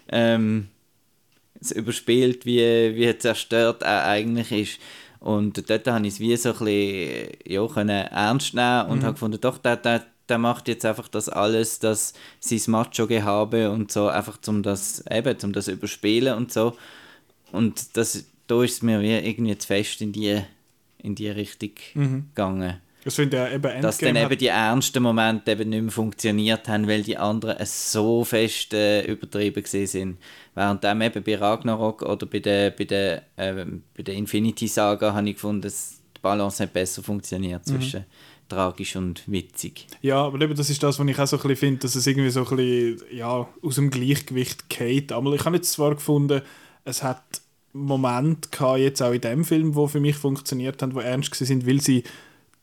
ähm, überspielt, wie, wie zerstört er eigentlich ist. Und dort habe ich es wie so ein bisschen ja, können ernst nehmen und mhm. habe gefunden, doch, der, der, der macht jetzt einfach das alles, das sein Macho-Gehabe und so, einfach zum das, eben, zum das überspielen und so. Und das, da ist es mir wie irgendwie zu fest in die, in die Richtung mhm. gegangen. Das eben Dass dann eben die ernsten Momente eben nicht mehr funktioniert haben, weil die anderen so fest äh, übertrieben sind. Während dem eben bei Ragnarok oder bei der, bei der, äh, bei der Infinity Saga habe ich gefunden, dass die Balance hat besser funktioniert mhm. zwischen tragisch und witzig. Ja, aber eben das ist das, was ich auch so ein bisschen finde, dass es irgendwie so ein bisschen ja, aus dem Gleichgewicht geht. Aber ich habe jetzt zwar gefunden, es hat Momente gehabt, jetzt auch in dem Film, wo für mich funktioniert haben, wo ernst sind, weil sie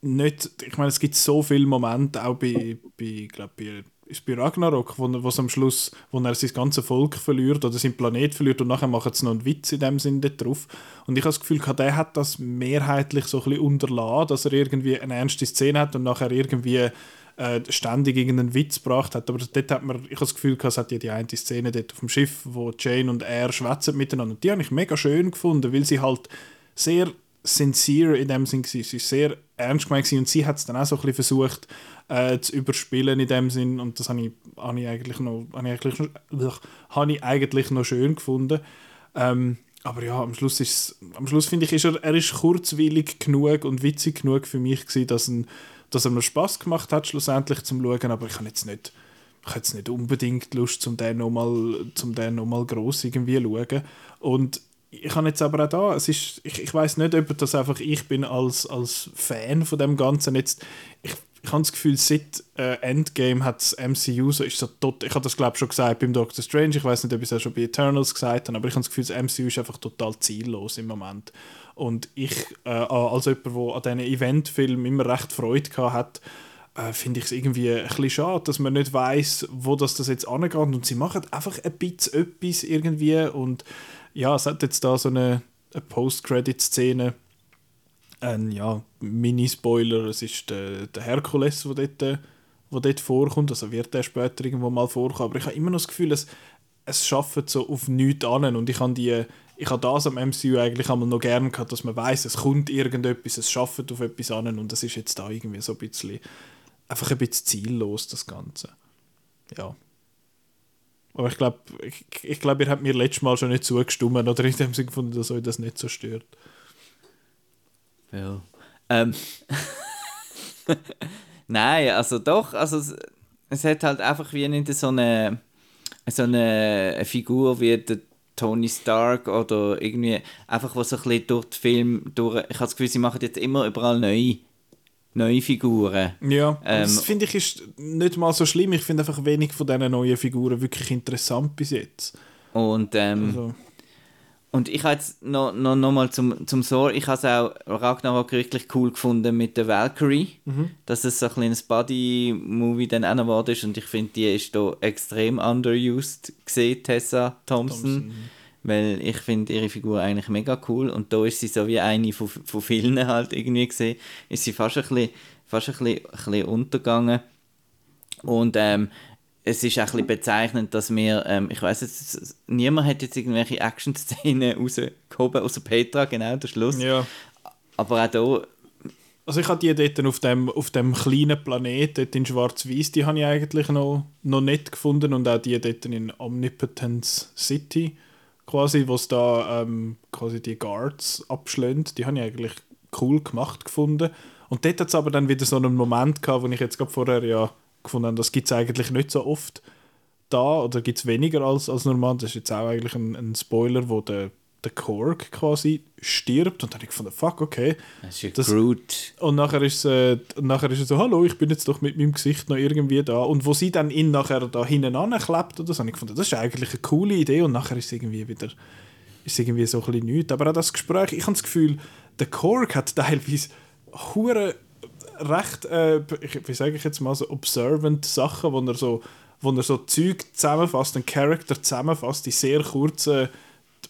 nicht, ich meine, es gibt so viele Momente, auch bei, bei glaube bei ist bei Ragnarok, wo, wo es am Schluss, wo er sein ganzes Volk verliert oder sein Planet verliert und nachher machen sie noch einen Witz in dem Sinne drauf. Und ich habe das Gefühl, der hat das mehrheitlich so ein bisschen unterlassen, dass er irgendwie eine ernste Szene hat und nachher irgendwie äh, ständig irgendeinen Witz gebracht hat. Aber dort hat man, ich habe das Gefühl, es hat ja die eine Szene dort auf dem Schiff, wo Jane und er schwätzen miteinander. Und die habe ich mega schön gefunden, weil sie halt sehr sincere in dem Sinn war. Sie war sehr ernst gemeint und sie hat es dann auch so ein bisschen versucht äh, zu überspielen in dem Sinn und das habe ich, habe ich eigentlich noch, habe ich eigentlich habe ich eigentlich noch schön gefunden. Ähm, aber ja, am Schluss, ist am Schluss finde ich, ist er, er ist kurzweilig genug und witzig genug für mich gewesen, dass, ein, dass er mir Spaß gemacht hat, schlussendlich zum Schauen, aber ich habe jetzt nicht ich habe jetzt nicht unbedingt Lust, zum den nochmal noch mal gross irgendwie zu schauen. Und ich habe jetzt aber auch da, es ist, ich, ich weiß nicht, ob das einfach ich bin als, als Fan von dem Ganzen jetzt, ich, ich habe das Gefühl, seit äh, Endgame hat das MCU so, ist so tot, ich habe das glaube schon gesagt beim Doctor Strange, ich weiß nicht, ob ich es auch schon bei Eternals gesagt habe, aber ich habe das Gefühl, das MCU ist einfach total ziellos im Moment. Und ich, äh, als jemand, der an diesen Eventfilmen immer recht Freude hat, äh, finde ich es irgendwie ein bisschen schade, dass man nicht weiß, wo das, das jetzt angeht und sie machen einfach ein bisschen etwas irgendwie und ja, es hat jetzt da so eine, eine Post-Credit-Szene. Ein ja, Mini-Spoiler, es ist der, der Herkules, der dort, der dort vorkommt. Also wird der später irgendwo mal vorkommen. Aber ich habe immer noch das Gefühl, es, es schafft so auf nichts an. Und ich habe die ich habe das am MCU eigentlich einmal noch gerne gehabt, dass man weiß, es kommt irgendetwas, es schafft auf etwas an und das ist jetzt da irgendwie so ein bisschen einfach ein bisschen ziellos das Ganze. Ja. Aber ich glaube, ich, ich glaub, ihr habt mir letztes Mal schon nicht zugestimmt oder in dem Sinne gefunden, dass euch das nicht so stört. Ja. Ähm. Nein, also doch, also es, es, hat halt einfach wie nicht so eine, so eine Figur wie der Tony Stark oder irgendwie einfach was so ein bisschen durch den Film durch. Ich habe das Gefühl, sie machen jetzt immer überall neu neue Figuren. Ja, ähm, das finde ich ist nicht mal so schlimm. Ich finde einfach wenig von diesen neuen Figuren wirklich interessant bis jetzt. Und, ähm, also. und ich habe jetzt noch, noch, noch mal zum, zum Thor, ich habe es auch Ragnarok wirklich cool gefunden mit der Valkyrie, mhm. dass es so ein kleines Buddy-Movie dann auch noch war ist und ich finde, die ist da extrem underused gesehen, Tessa Thompson. Thompson weil ich finde ihre Figur eigentlich mega cool. Und da ist sie so wie eine von, von vielen halt irgendwie gesehen, ist sie fast ein bisschen, fast ein bisschen, ein bisschen untergegangen. Und ähm, es ist auch ein bisschen bezeichnend, dass wir, ähm, ich weiß jetzt, niemand hat jetzt irgendwelche Action-Szenen rausgehoben, außer Petra, genau, der Schluss. Ja. Aber auch hier also ich habe die dort auf dem, auf dem kleinen Planet, dort in Schwarz-Weiß, die habe ich eigentlich noch, noch nicht gefunden. Und auch die dort in Omnipotence City quasi, was da ähm, quasi die Guards abschlägt, die habe ich eigentlich cool gemacht gefunden. Und dort hat es aber dann wieder so einen Moment gehabt, wo ich jetzt gerade vorher ja gefunden habe, das gibt es eigentlich nicht so oft da oder gibt es weniger als, als normal. Das ist jetzt auch eigentlich ein, ein Spoiler, wo der, der Korg quasi stirbt und dann habe ich gefunden, fuck, okay. Das ist Das- Groot. Und nachher ist, äh, nachher ist er so, hallo, ich bin jetzt doch mit meinem Gesicht noch irgendwie da. Und wo sie dann ihn nachher da hinten anklebt oder so, habe ich gefunden, das ist eigentlich eine coole Idee. Und nachher ist es irgendwie wieder ist irgendwie so ein bisschen nichts. Aber auch das Gespräch, ich habe das Gefühl, der Korg hat teilweise hure recht, äh, ich, wie sage ich jetzt mal, so observant Sachen, wo er so, wo er so Zeug zusammenfasst, einen Charakter zusammenfasst, die sehr kurzen,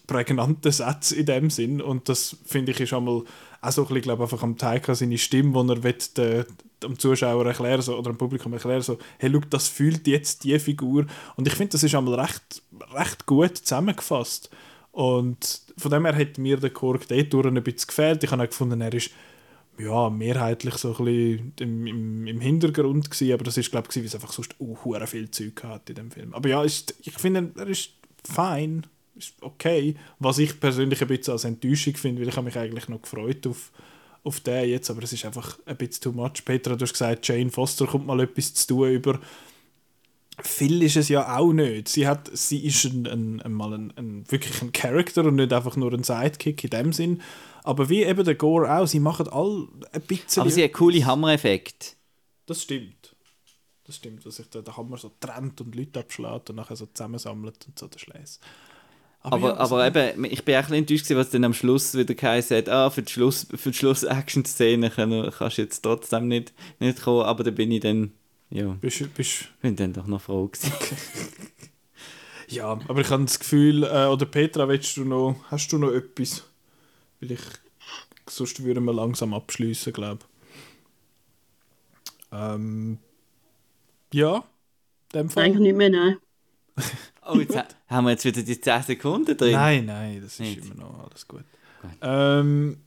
prägnanten Sätze in dem Sinn. Und das finde ich ist einmal auch so ein bisschen, glaube einfach am Taika seine Stimme, wo er will, dem Zuschauer erklären so, oder dem Publikum erklären so, hey, schau, das fühlt jetzt die Figur. Und ich finde, das ist einmal recht, recht gut zusammengefasst. Und von dem her hat mir der Kork dort ein bisschen gefehlt. Ich habe auch gefunden, er ist ja, mehrheitlich so ein bisschen im, im, im Hintergrund gewesen, aber das ist glaube ich, weil es einfach sonst hure viel Zeug hat in dem Film. Aber ja, ist, ich finde, er ist fein, ist okay. Was ich persönlich ein bisschen als Enttäuschung finde, weil ich habe mich eigentlich noch gefreut auf, auf den jetzt, aber es ist einfach ein bisschen too much. Petra, du hast gesagt, Jane Foster kommt mal etwas zu tun über viel ist es ja auch nicht. Sie, hat, sie ist ein, ein, mal ein, ein, wirklich ein Charakter und nicht einfach nur ein Sidekick in dem Sinn. Aber wie eben der Gore auch, sie machen all ein bisschen... Aber sie hat coole Hammereffekte. Das stimmt. Das stimmt, dass sich der, der Hammer so trennt und Leute abschlägt und nachher so zusammensammelt und so der Schleiß. Aber, ja, aber eben, ich bin auch ein bisschen enttäuscht, gewesen, was dann am Schluss wieder geheißen hat, ah, für die Schluss, für die Schluss-Action-Szene kannst du jetzt trotzdem nicht, nicht kommen, aber da bin ich dann, ja, Bist, bist, bin dann doch noch froh gewesen. ja, aber ich habe das Gefühl, äh, oder Petra, willst du noch, hast du noch etwas? Weil ich, sonst würden wir langsam abschließen, glaube ähm, Ja, in dem Fall. Eigentlich nicht mehr, nein. Oh, jetzt ha- haben wir jetzt wieder die 10 Sekunden drin. Nein, nein, das ist Nicht. immer noch alles gut. Ähm,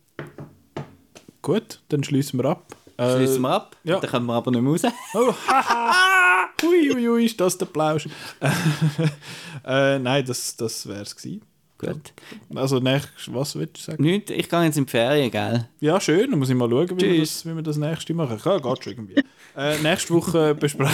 gut, dann schließen wir ab. Äh, Schließen wir ab, ja. dann können wir aber nicht mehr raus. Oh, haha! ui, ui, ui, ist das der Plausch? äh, nein, das, das wäre es gewesen. Gut. Also, nächst, was willst du sagen? Nicht, ich gehe jetzt in die Ferien, gell? Ja, schön, dann muss ich mal schauen, wie, wir das, wie wir das nächste machen. Ja, geht schon irgendwie. äh, nächste, Woche bespre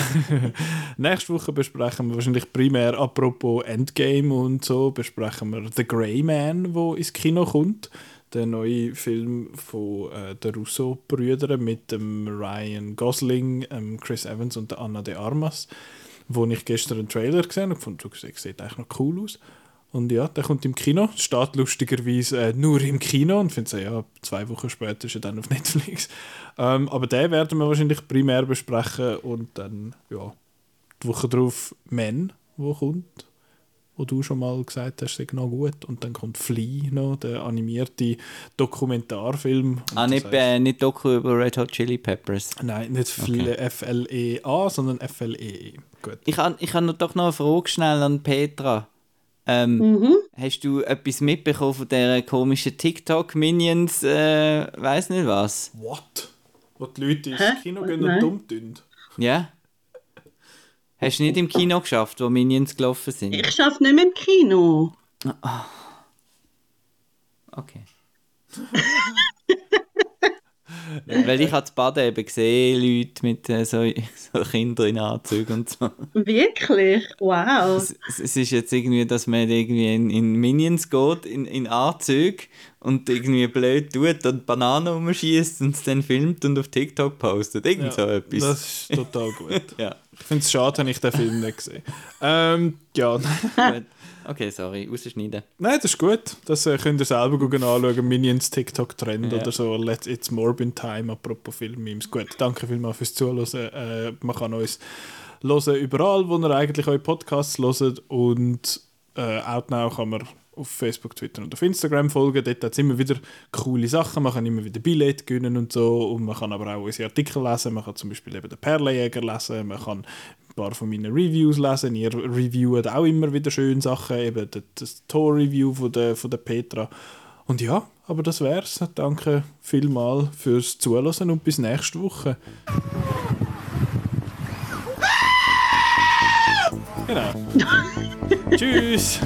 nächste Woche besprechen wir wahrscheinlich primär, apropos Endgame und so, besprechen wir The Grey Man, wo ins Kino kommt. Der neue Film von äh, den Russo-Brüdern mit dem Ryan Gosling, ähm, Chris Evans und der Anna de Armas, wo ich gestern einen Trailer gesehen habe und fand, das sieht eigentlich noch cool aus. Und ja, der kommt im Kino, steht lustigerweise äh, nur im Kino und finde so, ja, zwei Wochen später ist er dann auf Netflix. Ähm, aber den werden wir wahrscheinlich primär besprechen und dann, ja, die Woche drauf Men, wo kommt, wo du schon mal gesagt hast, sei noch gut. Und dann kommt Flea noch, der animierte Dokumentarfilm. Ah, nicht, sagst- äh, nicht Doku über Red Hot Chili Peppers. Nein, nicht Fle- F-L-E-A, sondern F-L-E-E. Gut. Ich habe ich hab doch noch eine Frage schnell an Petra. Ähm, Mhm. Hast du etwas mitbekommen von dieser komischen TikTok-Minions, äh, weiß nicht was? What? Wo die Leute ins Hä? Kino gehen und dumm tun? Ja? Hast du nicht im Kino geschafft, wo Minions gelaufen sind? Ich schaffe nicht mehr im Kino. Okay. Weil ich habe Baden eben gesehen, Leute mit äh, so, so Kindern in Anzügen und so. Wirklich? Wow. Es, es ist jetzt irgendwie, dass man irgendwie in, in Minions geht, in, in Anzüge und irgendwie blöd tut und Bananen umschießt und es dann filmt und auf TikTok postet. Irgend so etwas. Das ist total gut. Ja. Ich finde es schade, habe ich den Film nicht gesehen. Ähm, ja. Okay, sorry, rausschneiden. nein, das ist gut. Das äh, könnt ihr selber anschauen. Minions TikTok-Trend Ja. oder so. Let's, it's Morbin Time, apropos Filmmemes. Gut, danke vielmals fürs Zuhören. Äh, man kann uns hören überall, wo ihr eigentlich eure Podcasts hört. Und äh, Outnow kann man auf Facebook, Twitter und auf Instagram folgen. Dort hat es immer wieder coole Sachen. Man kann immer wieder Billette gewinnen und so. Und man kann aber auch unsere Artikel lesen. Man kann zum Beispiel eben den Perlenjäger lesen. Man kann paar von meinen Reviews lesen. Ihr reviewt auch immer wieder schöne Sachen. Eben das, Tor-Review von der, von der Petra. Und ja, aber das wär's. Danke vielmals fürs Zuhören und bis nächste Woche. Genau. Tschüss.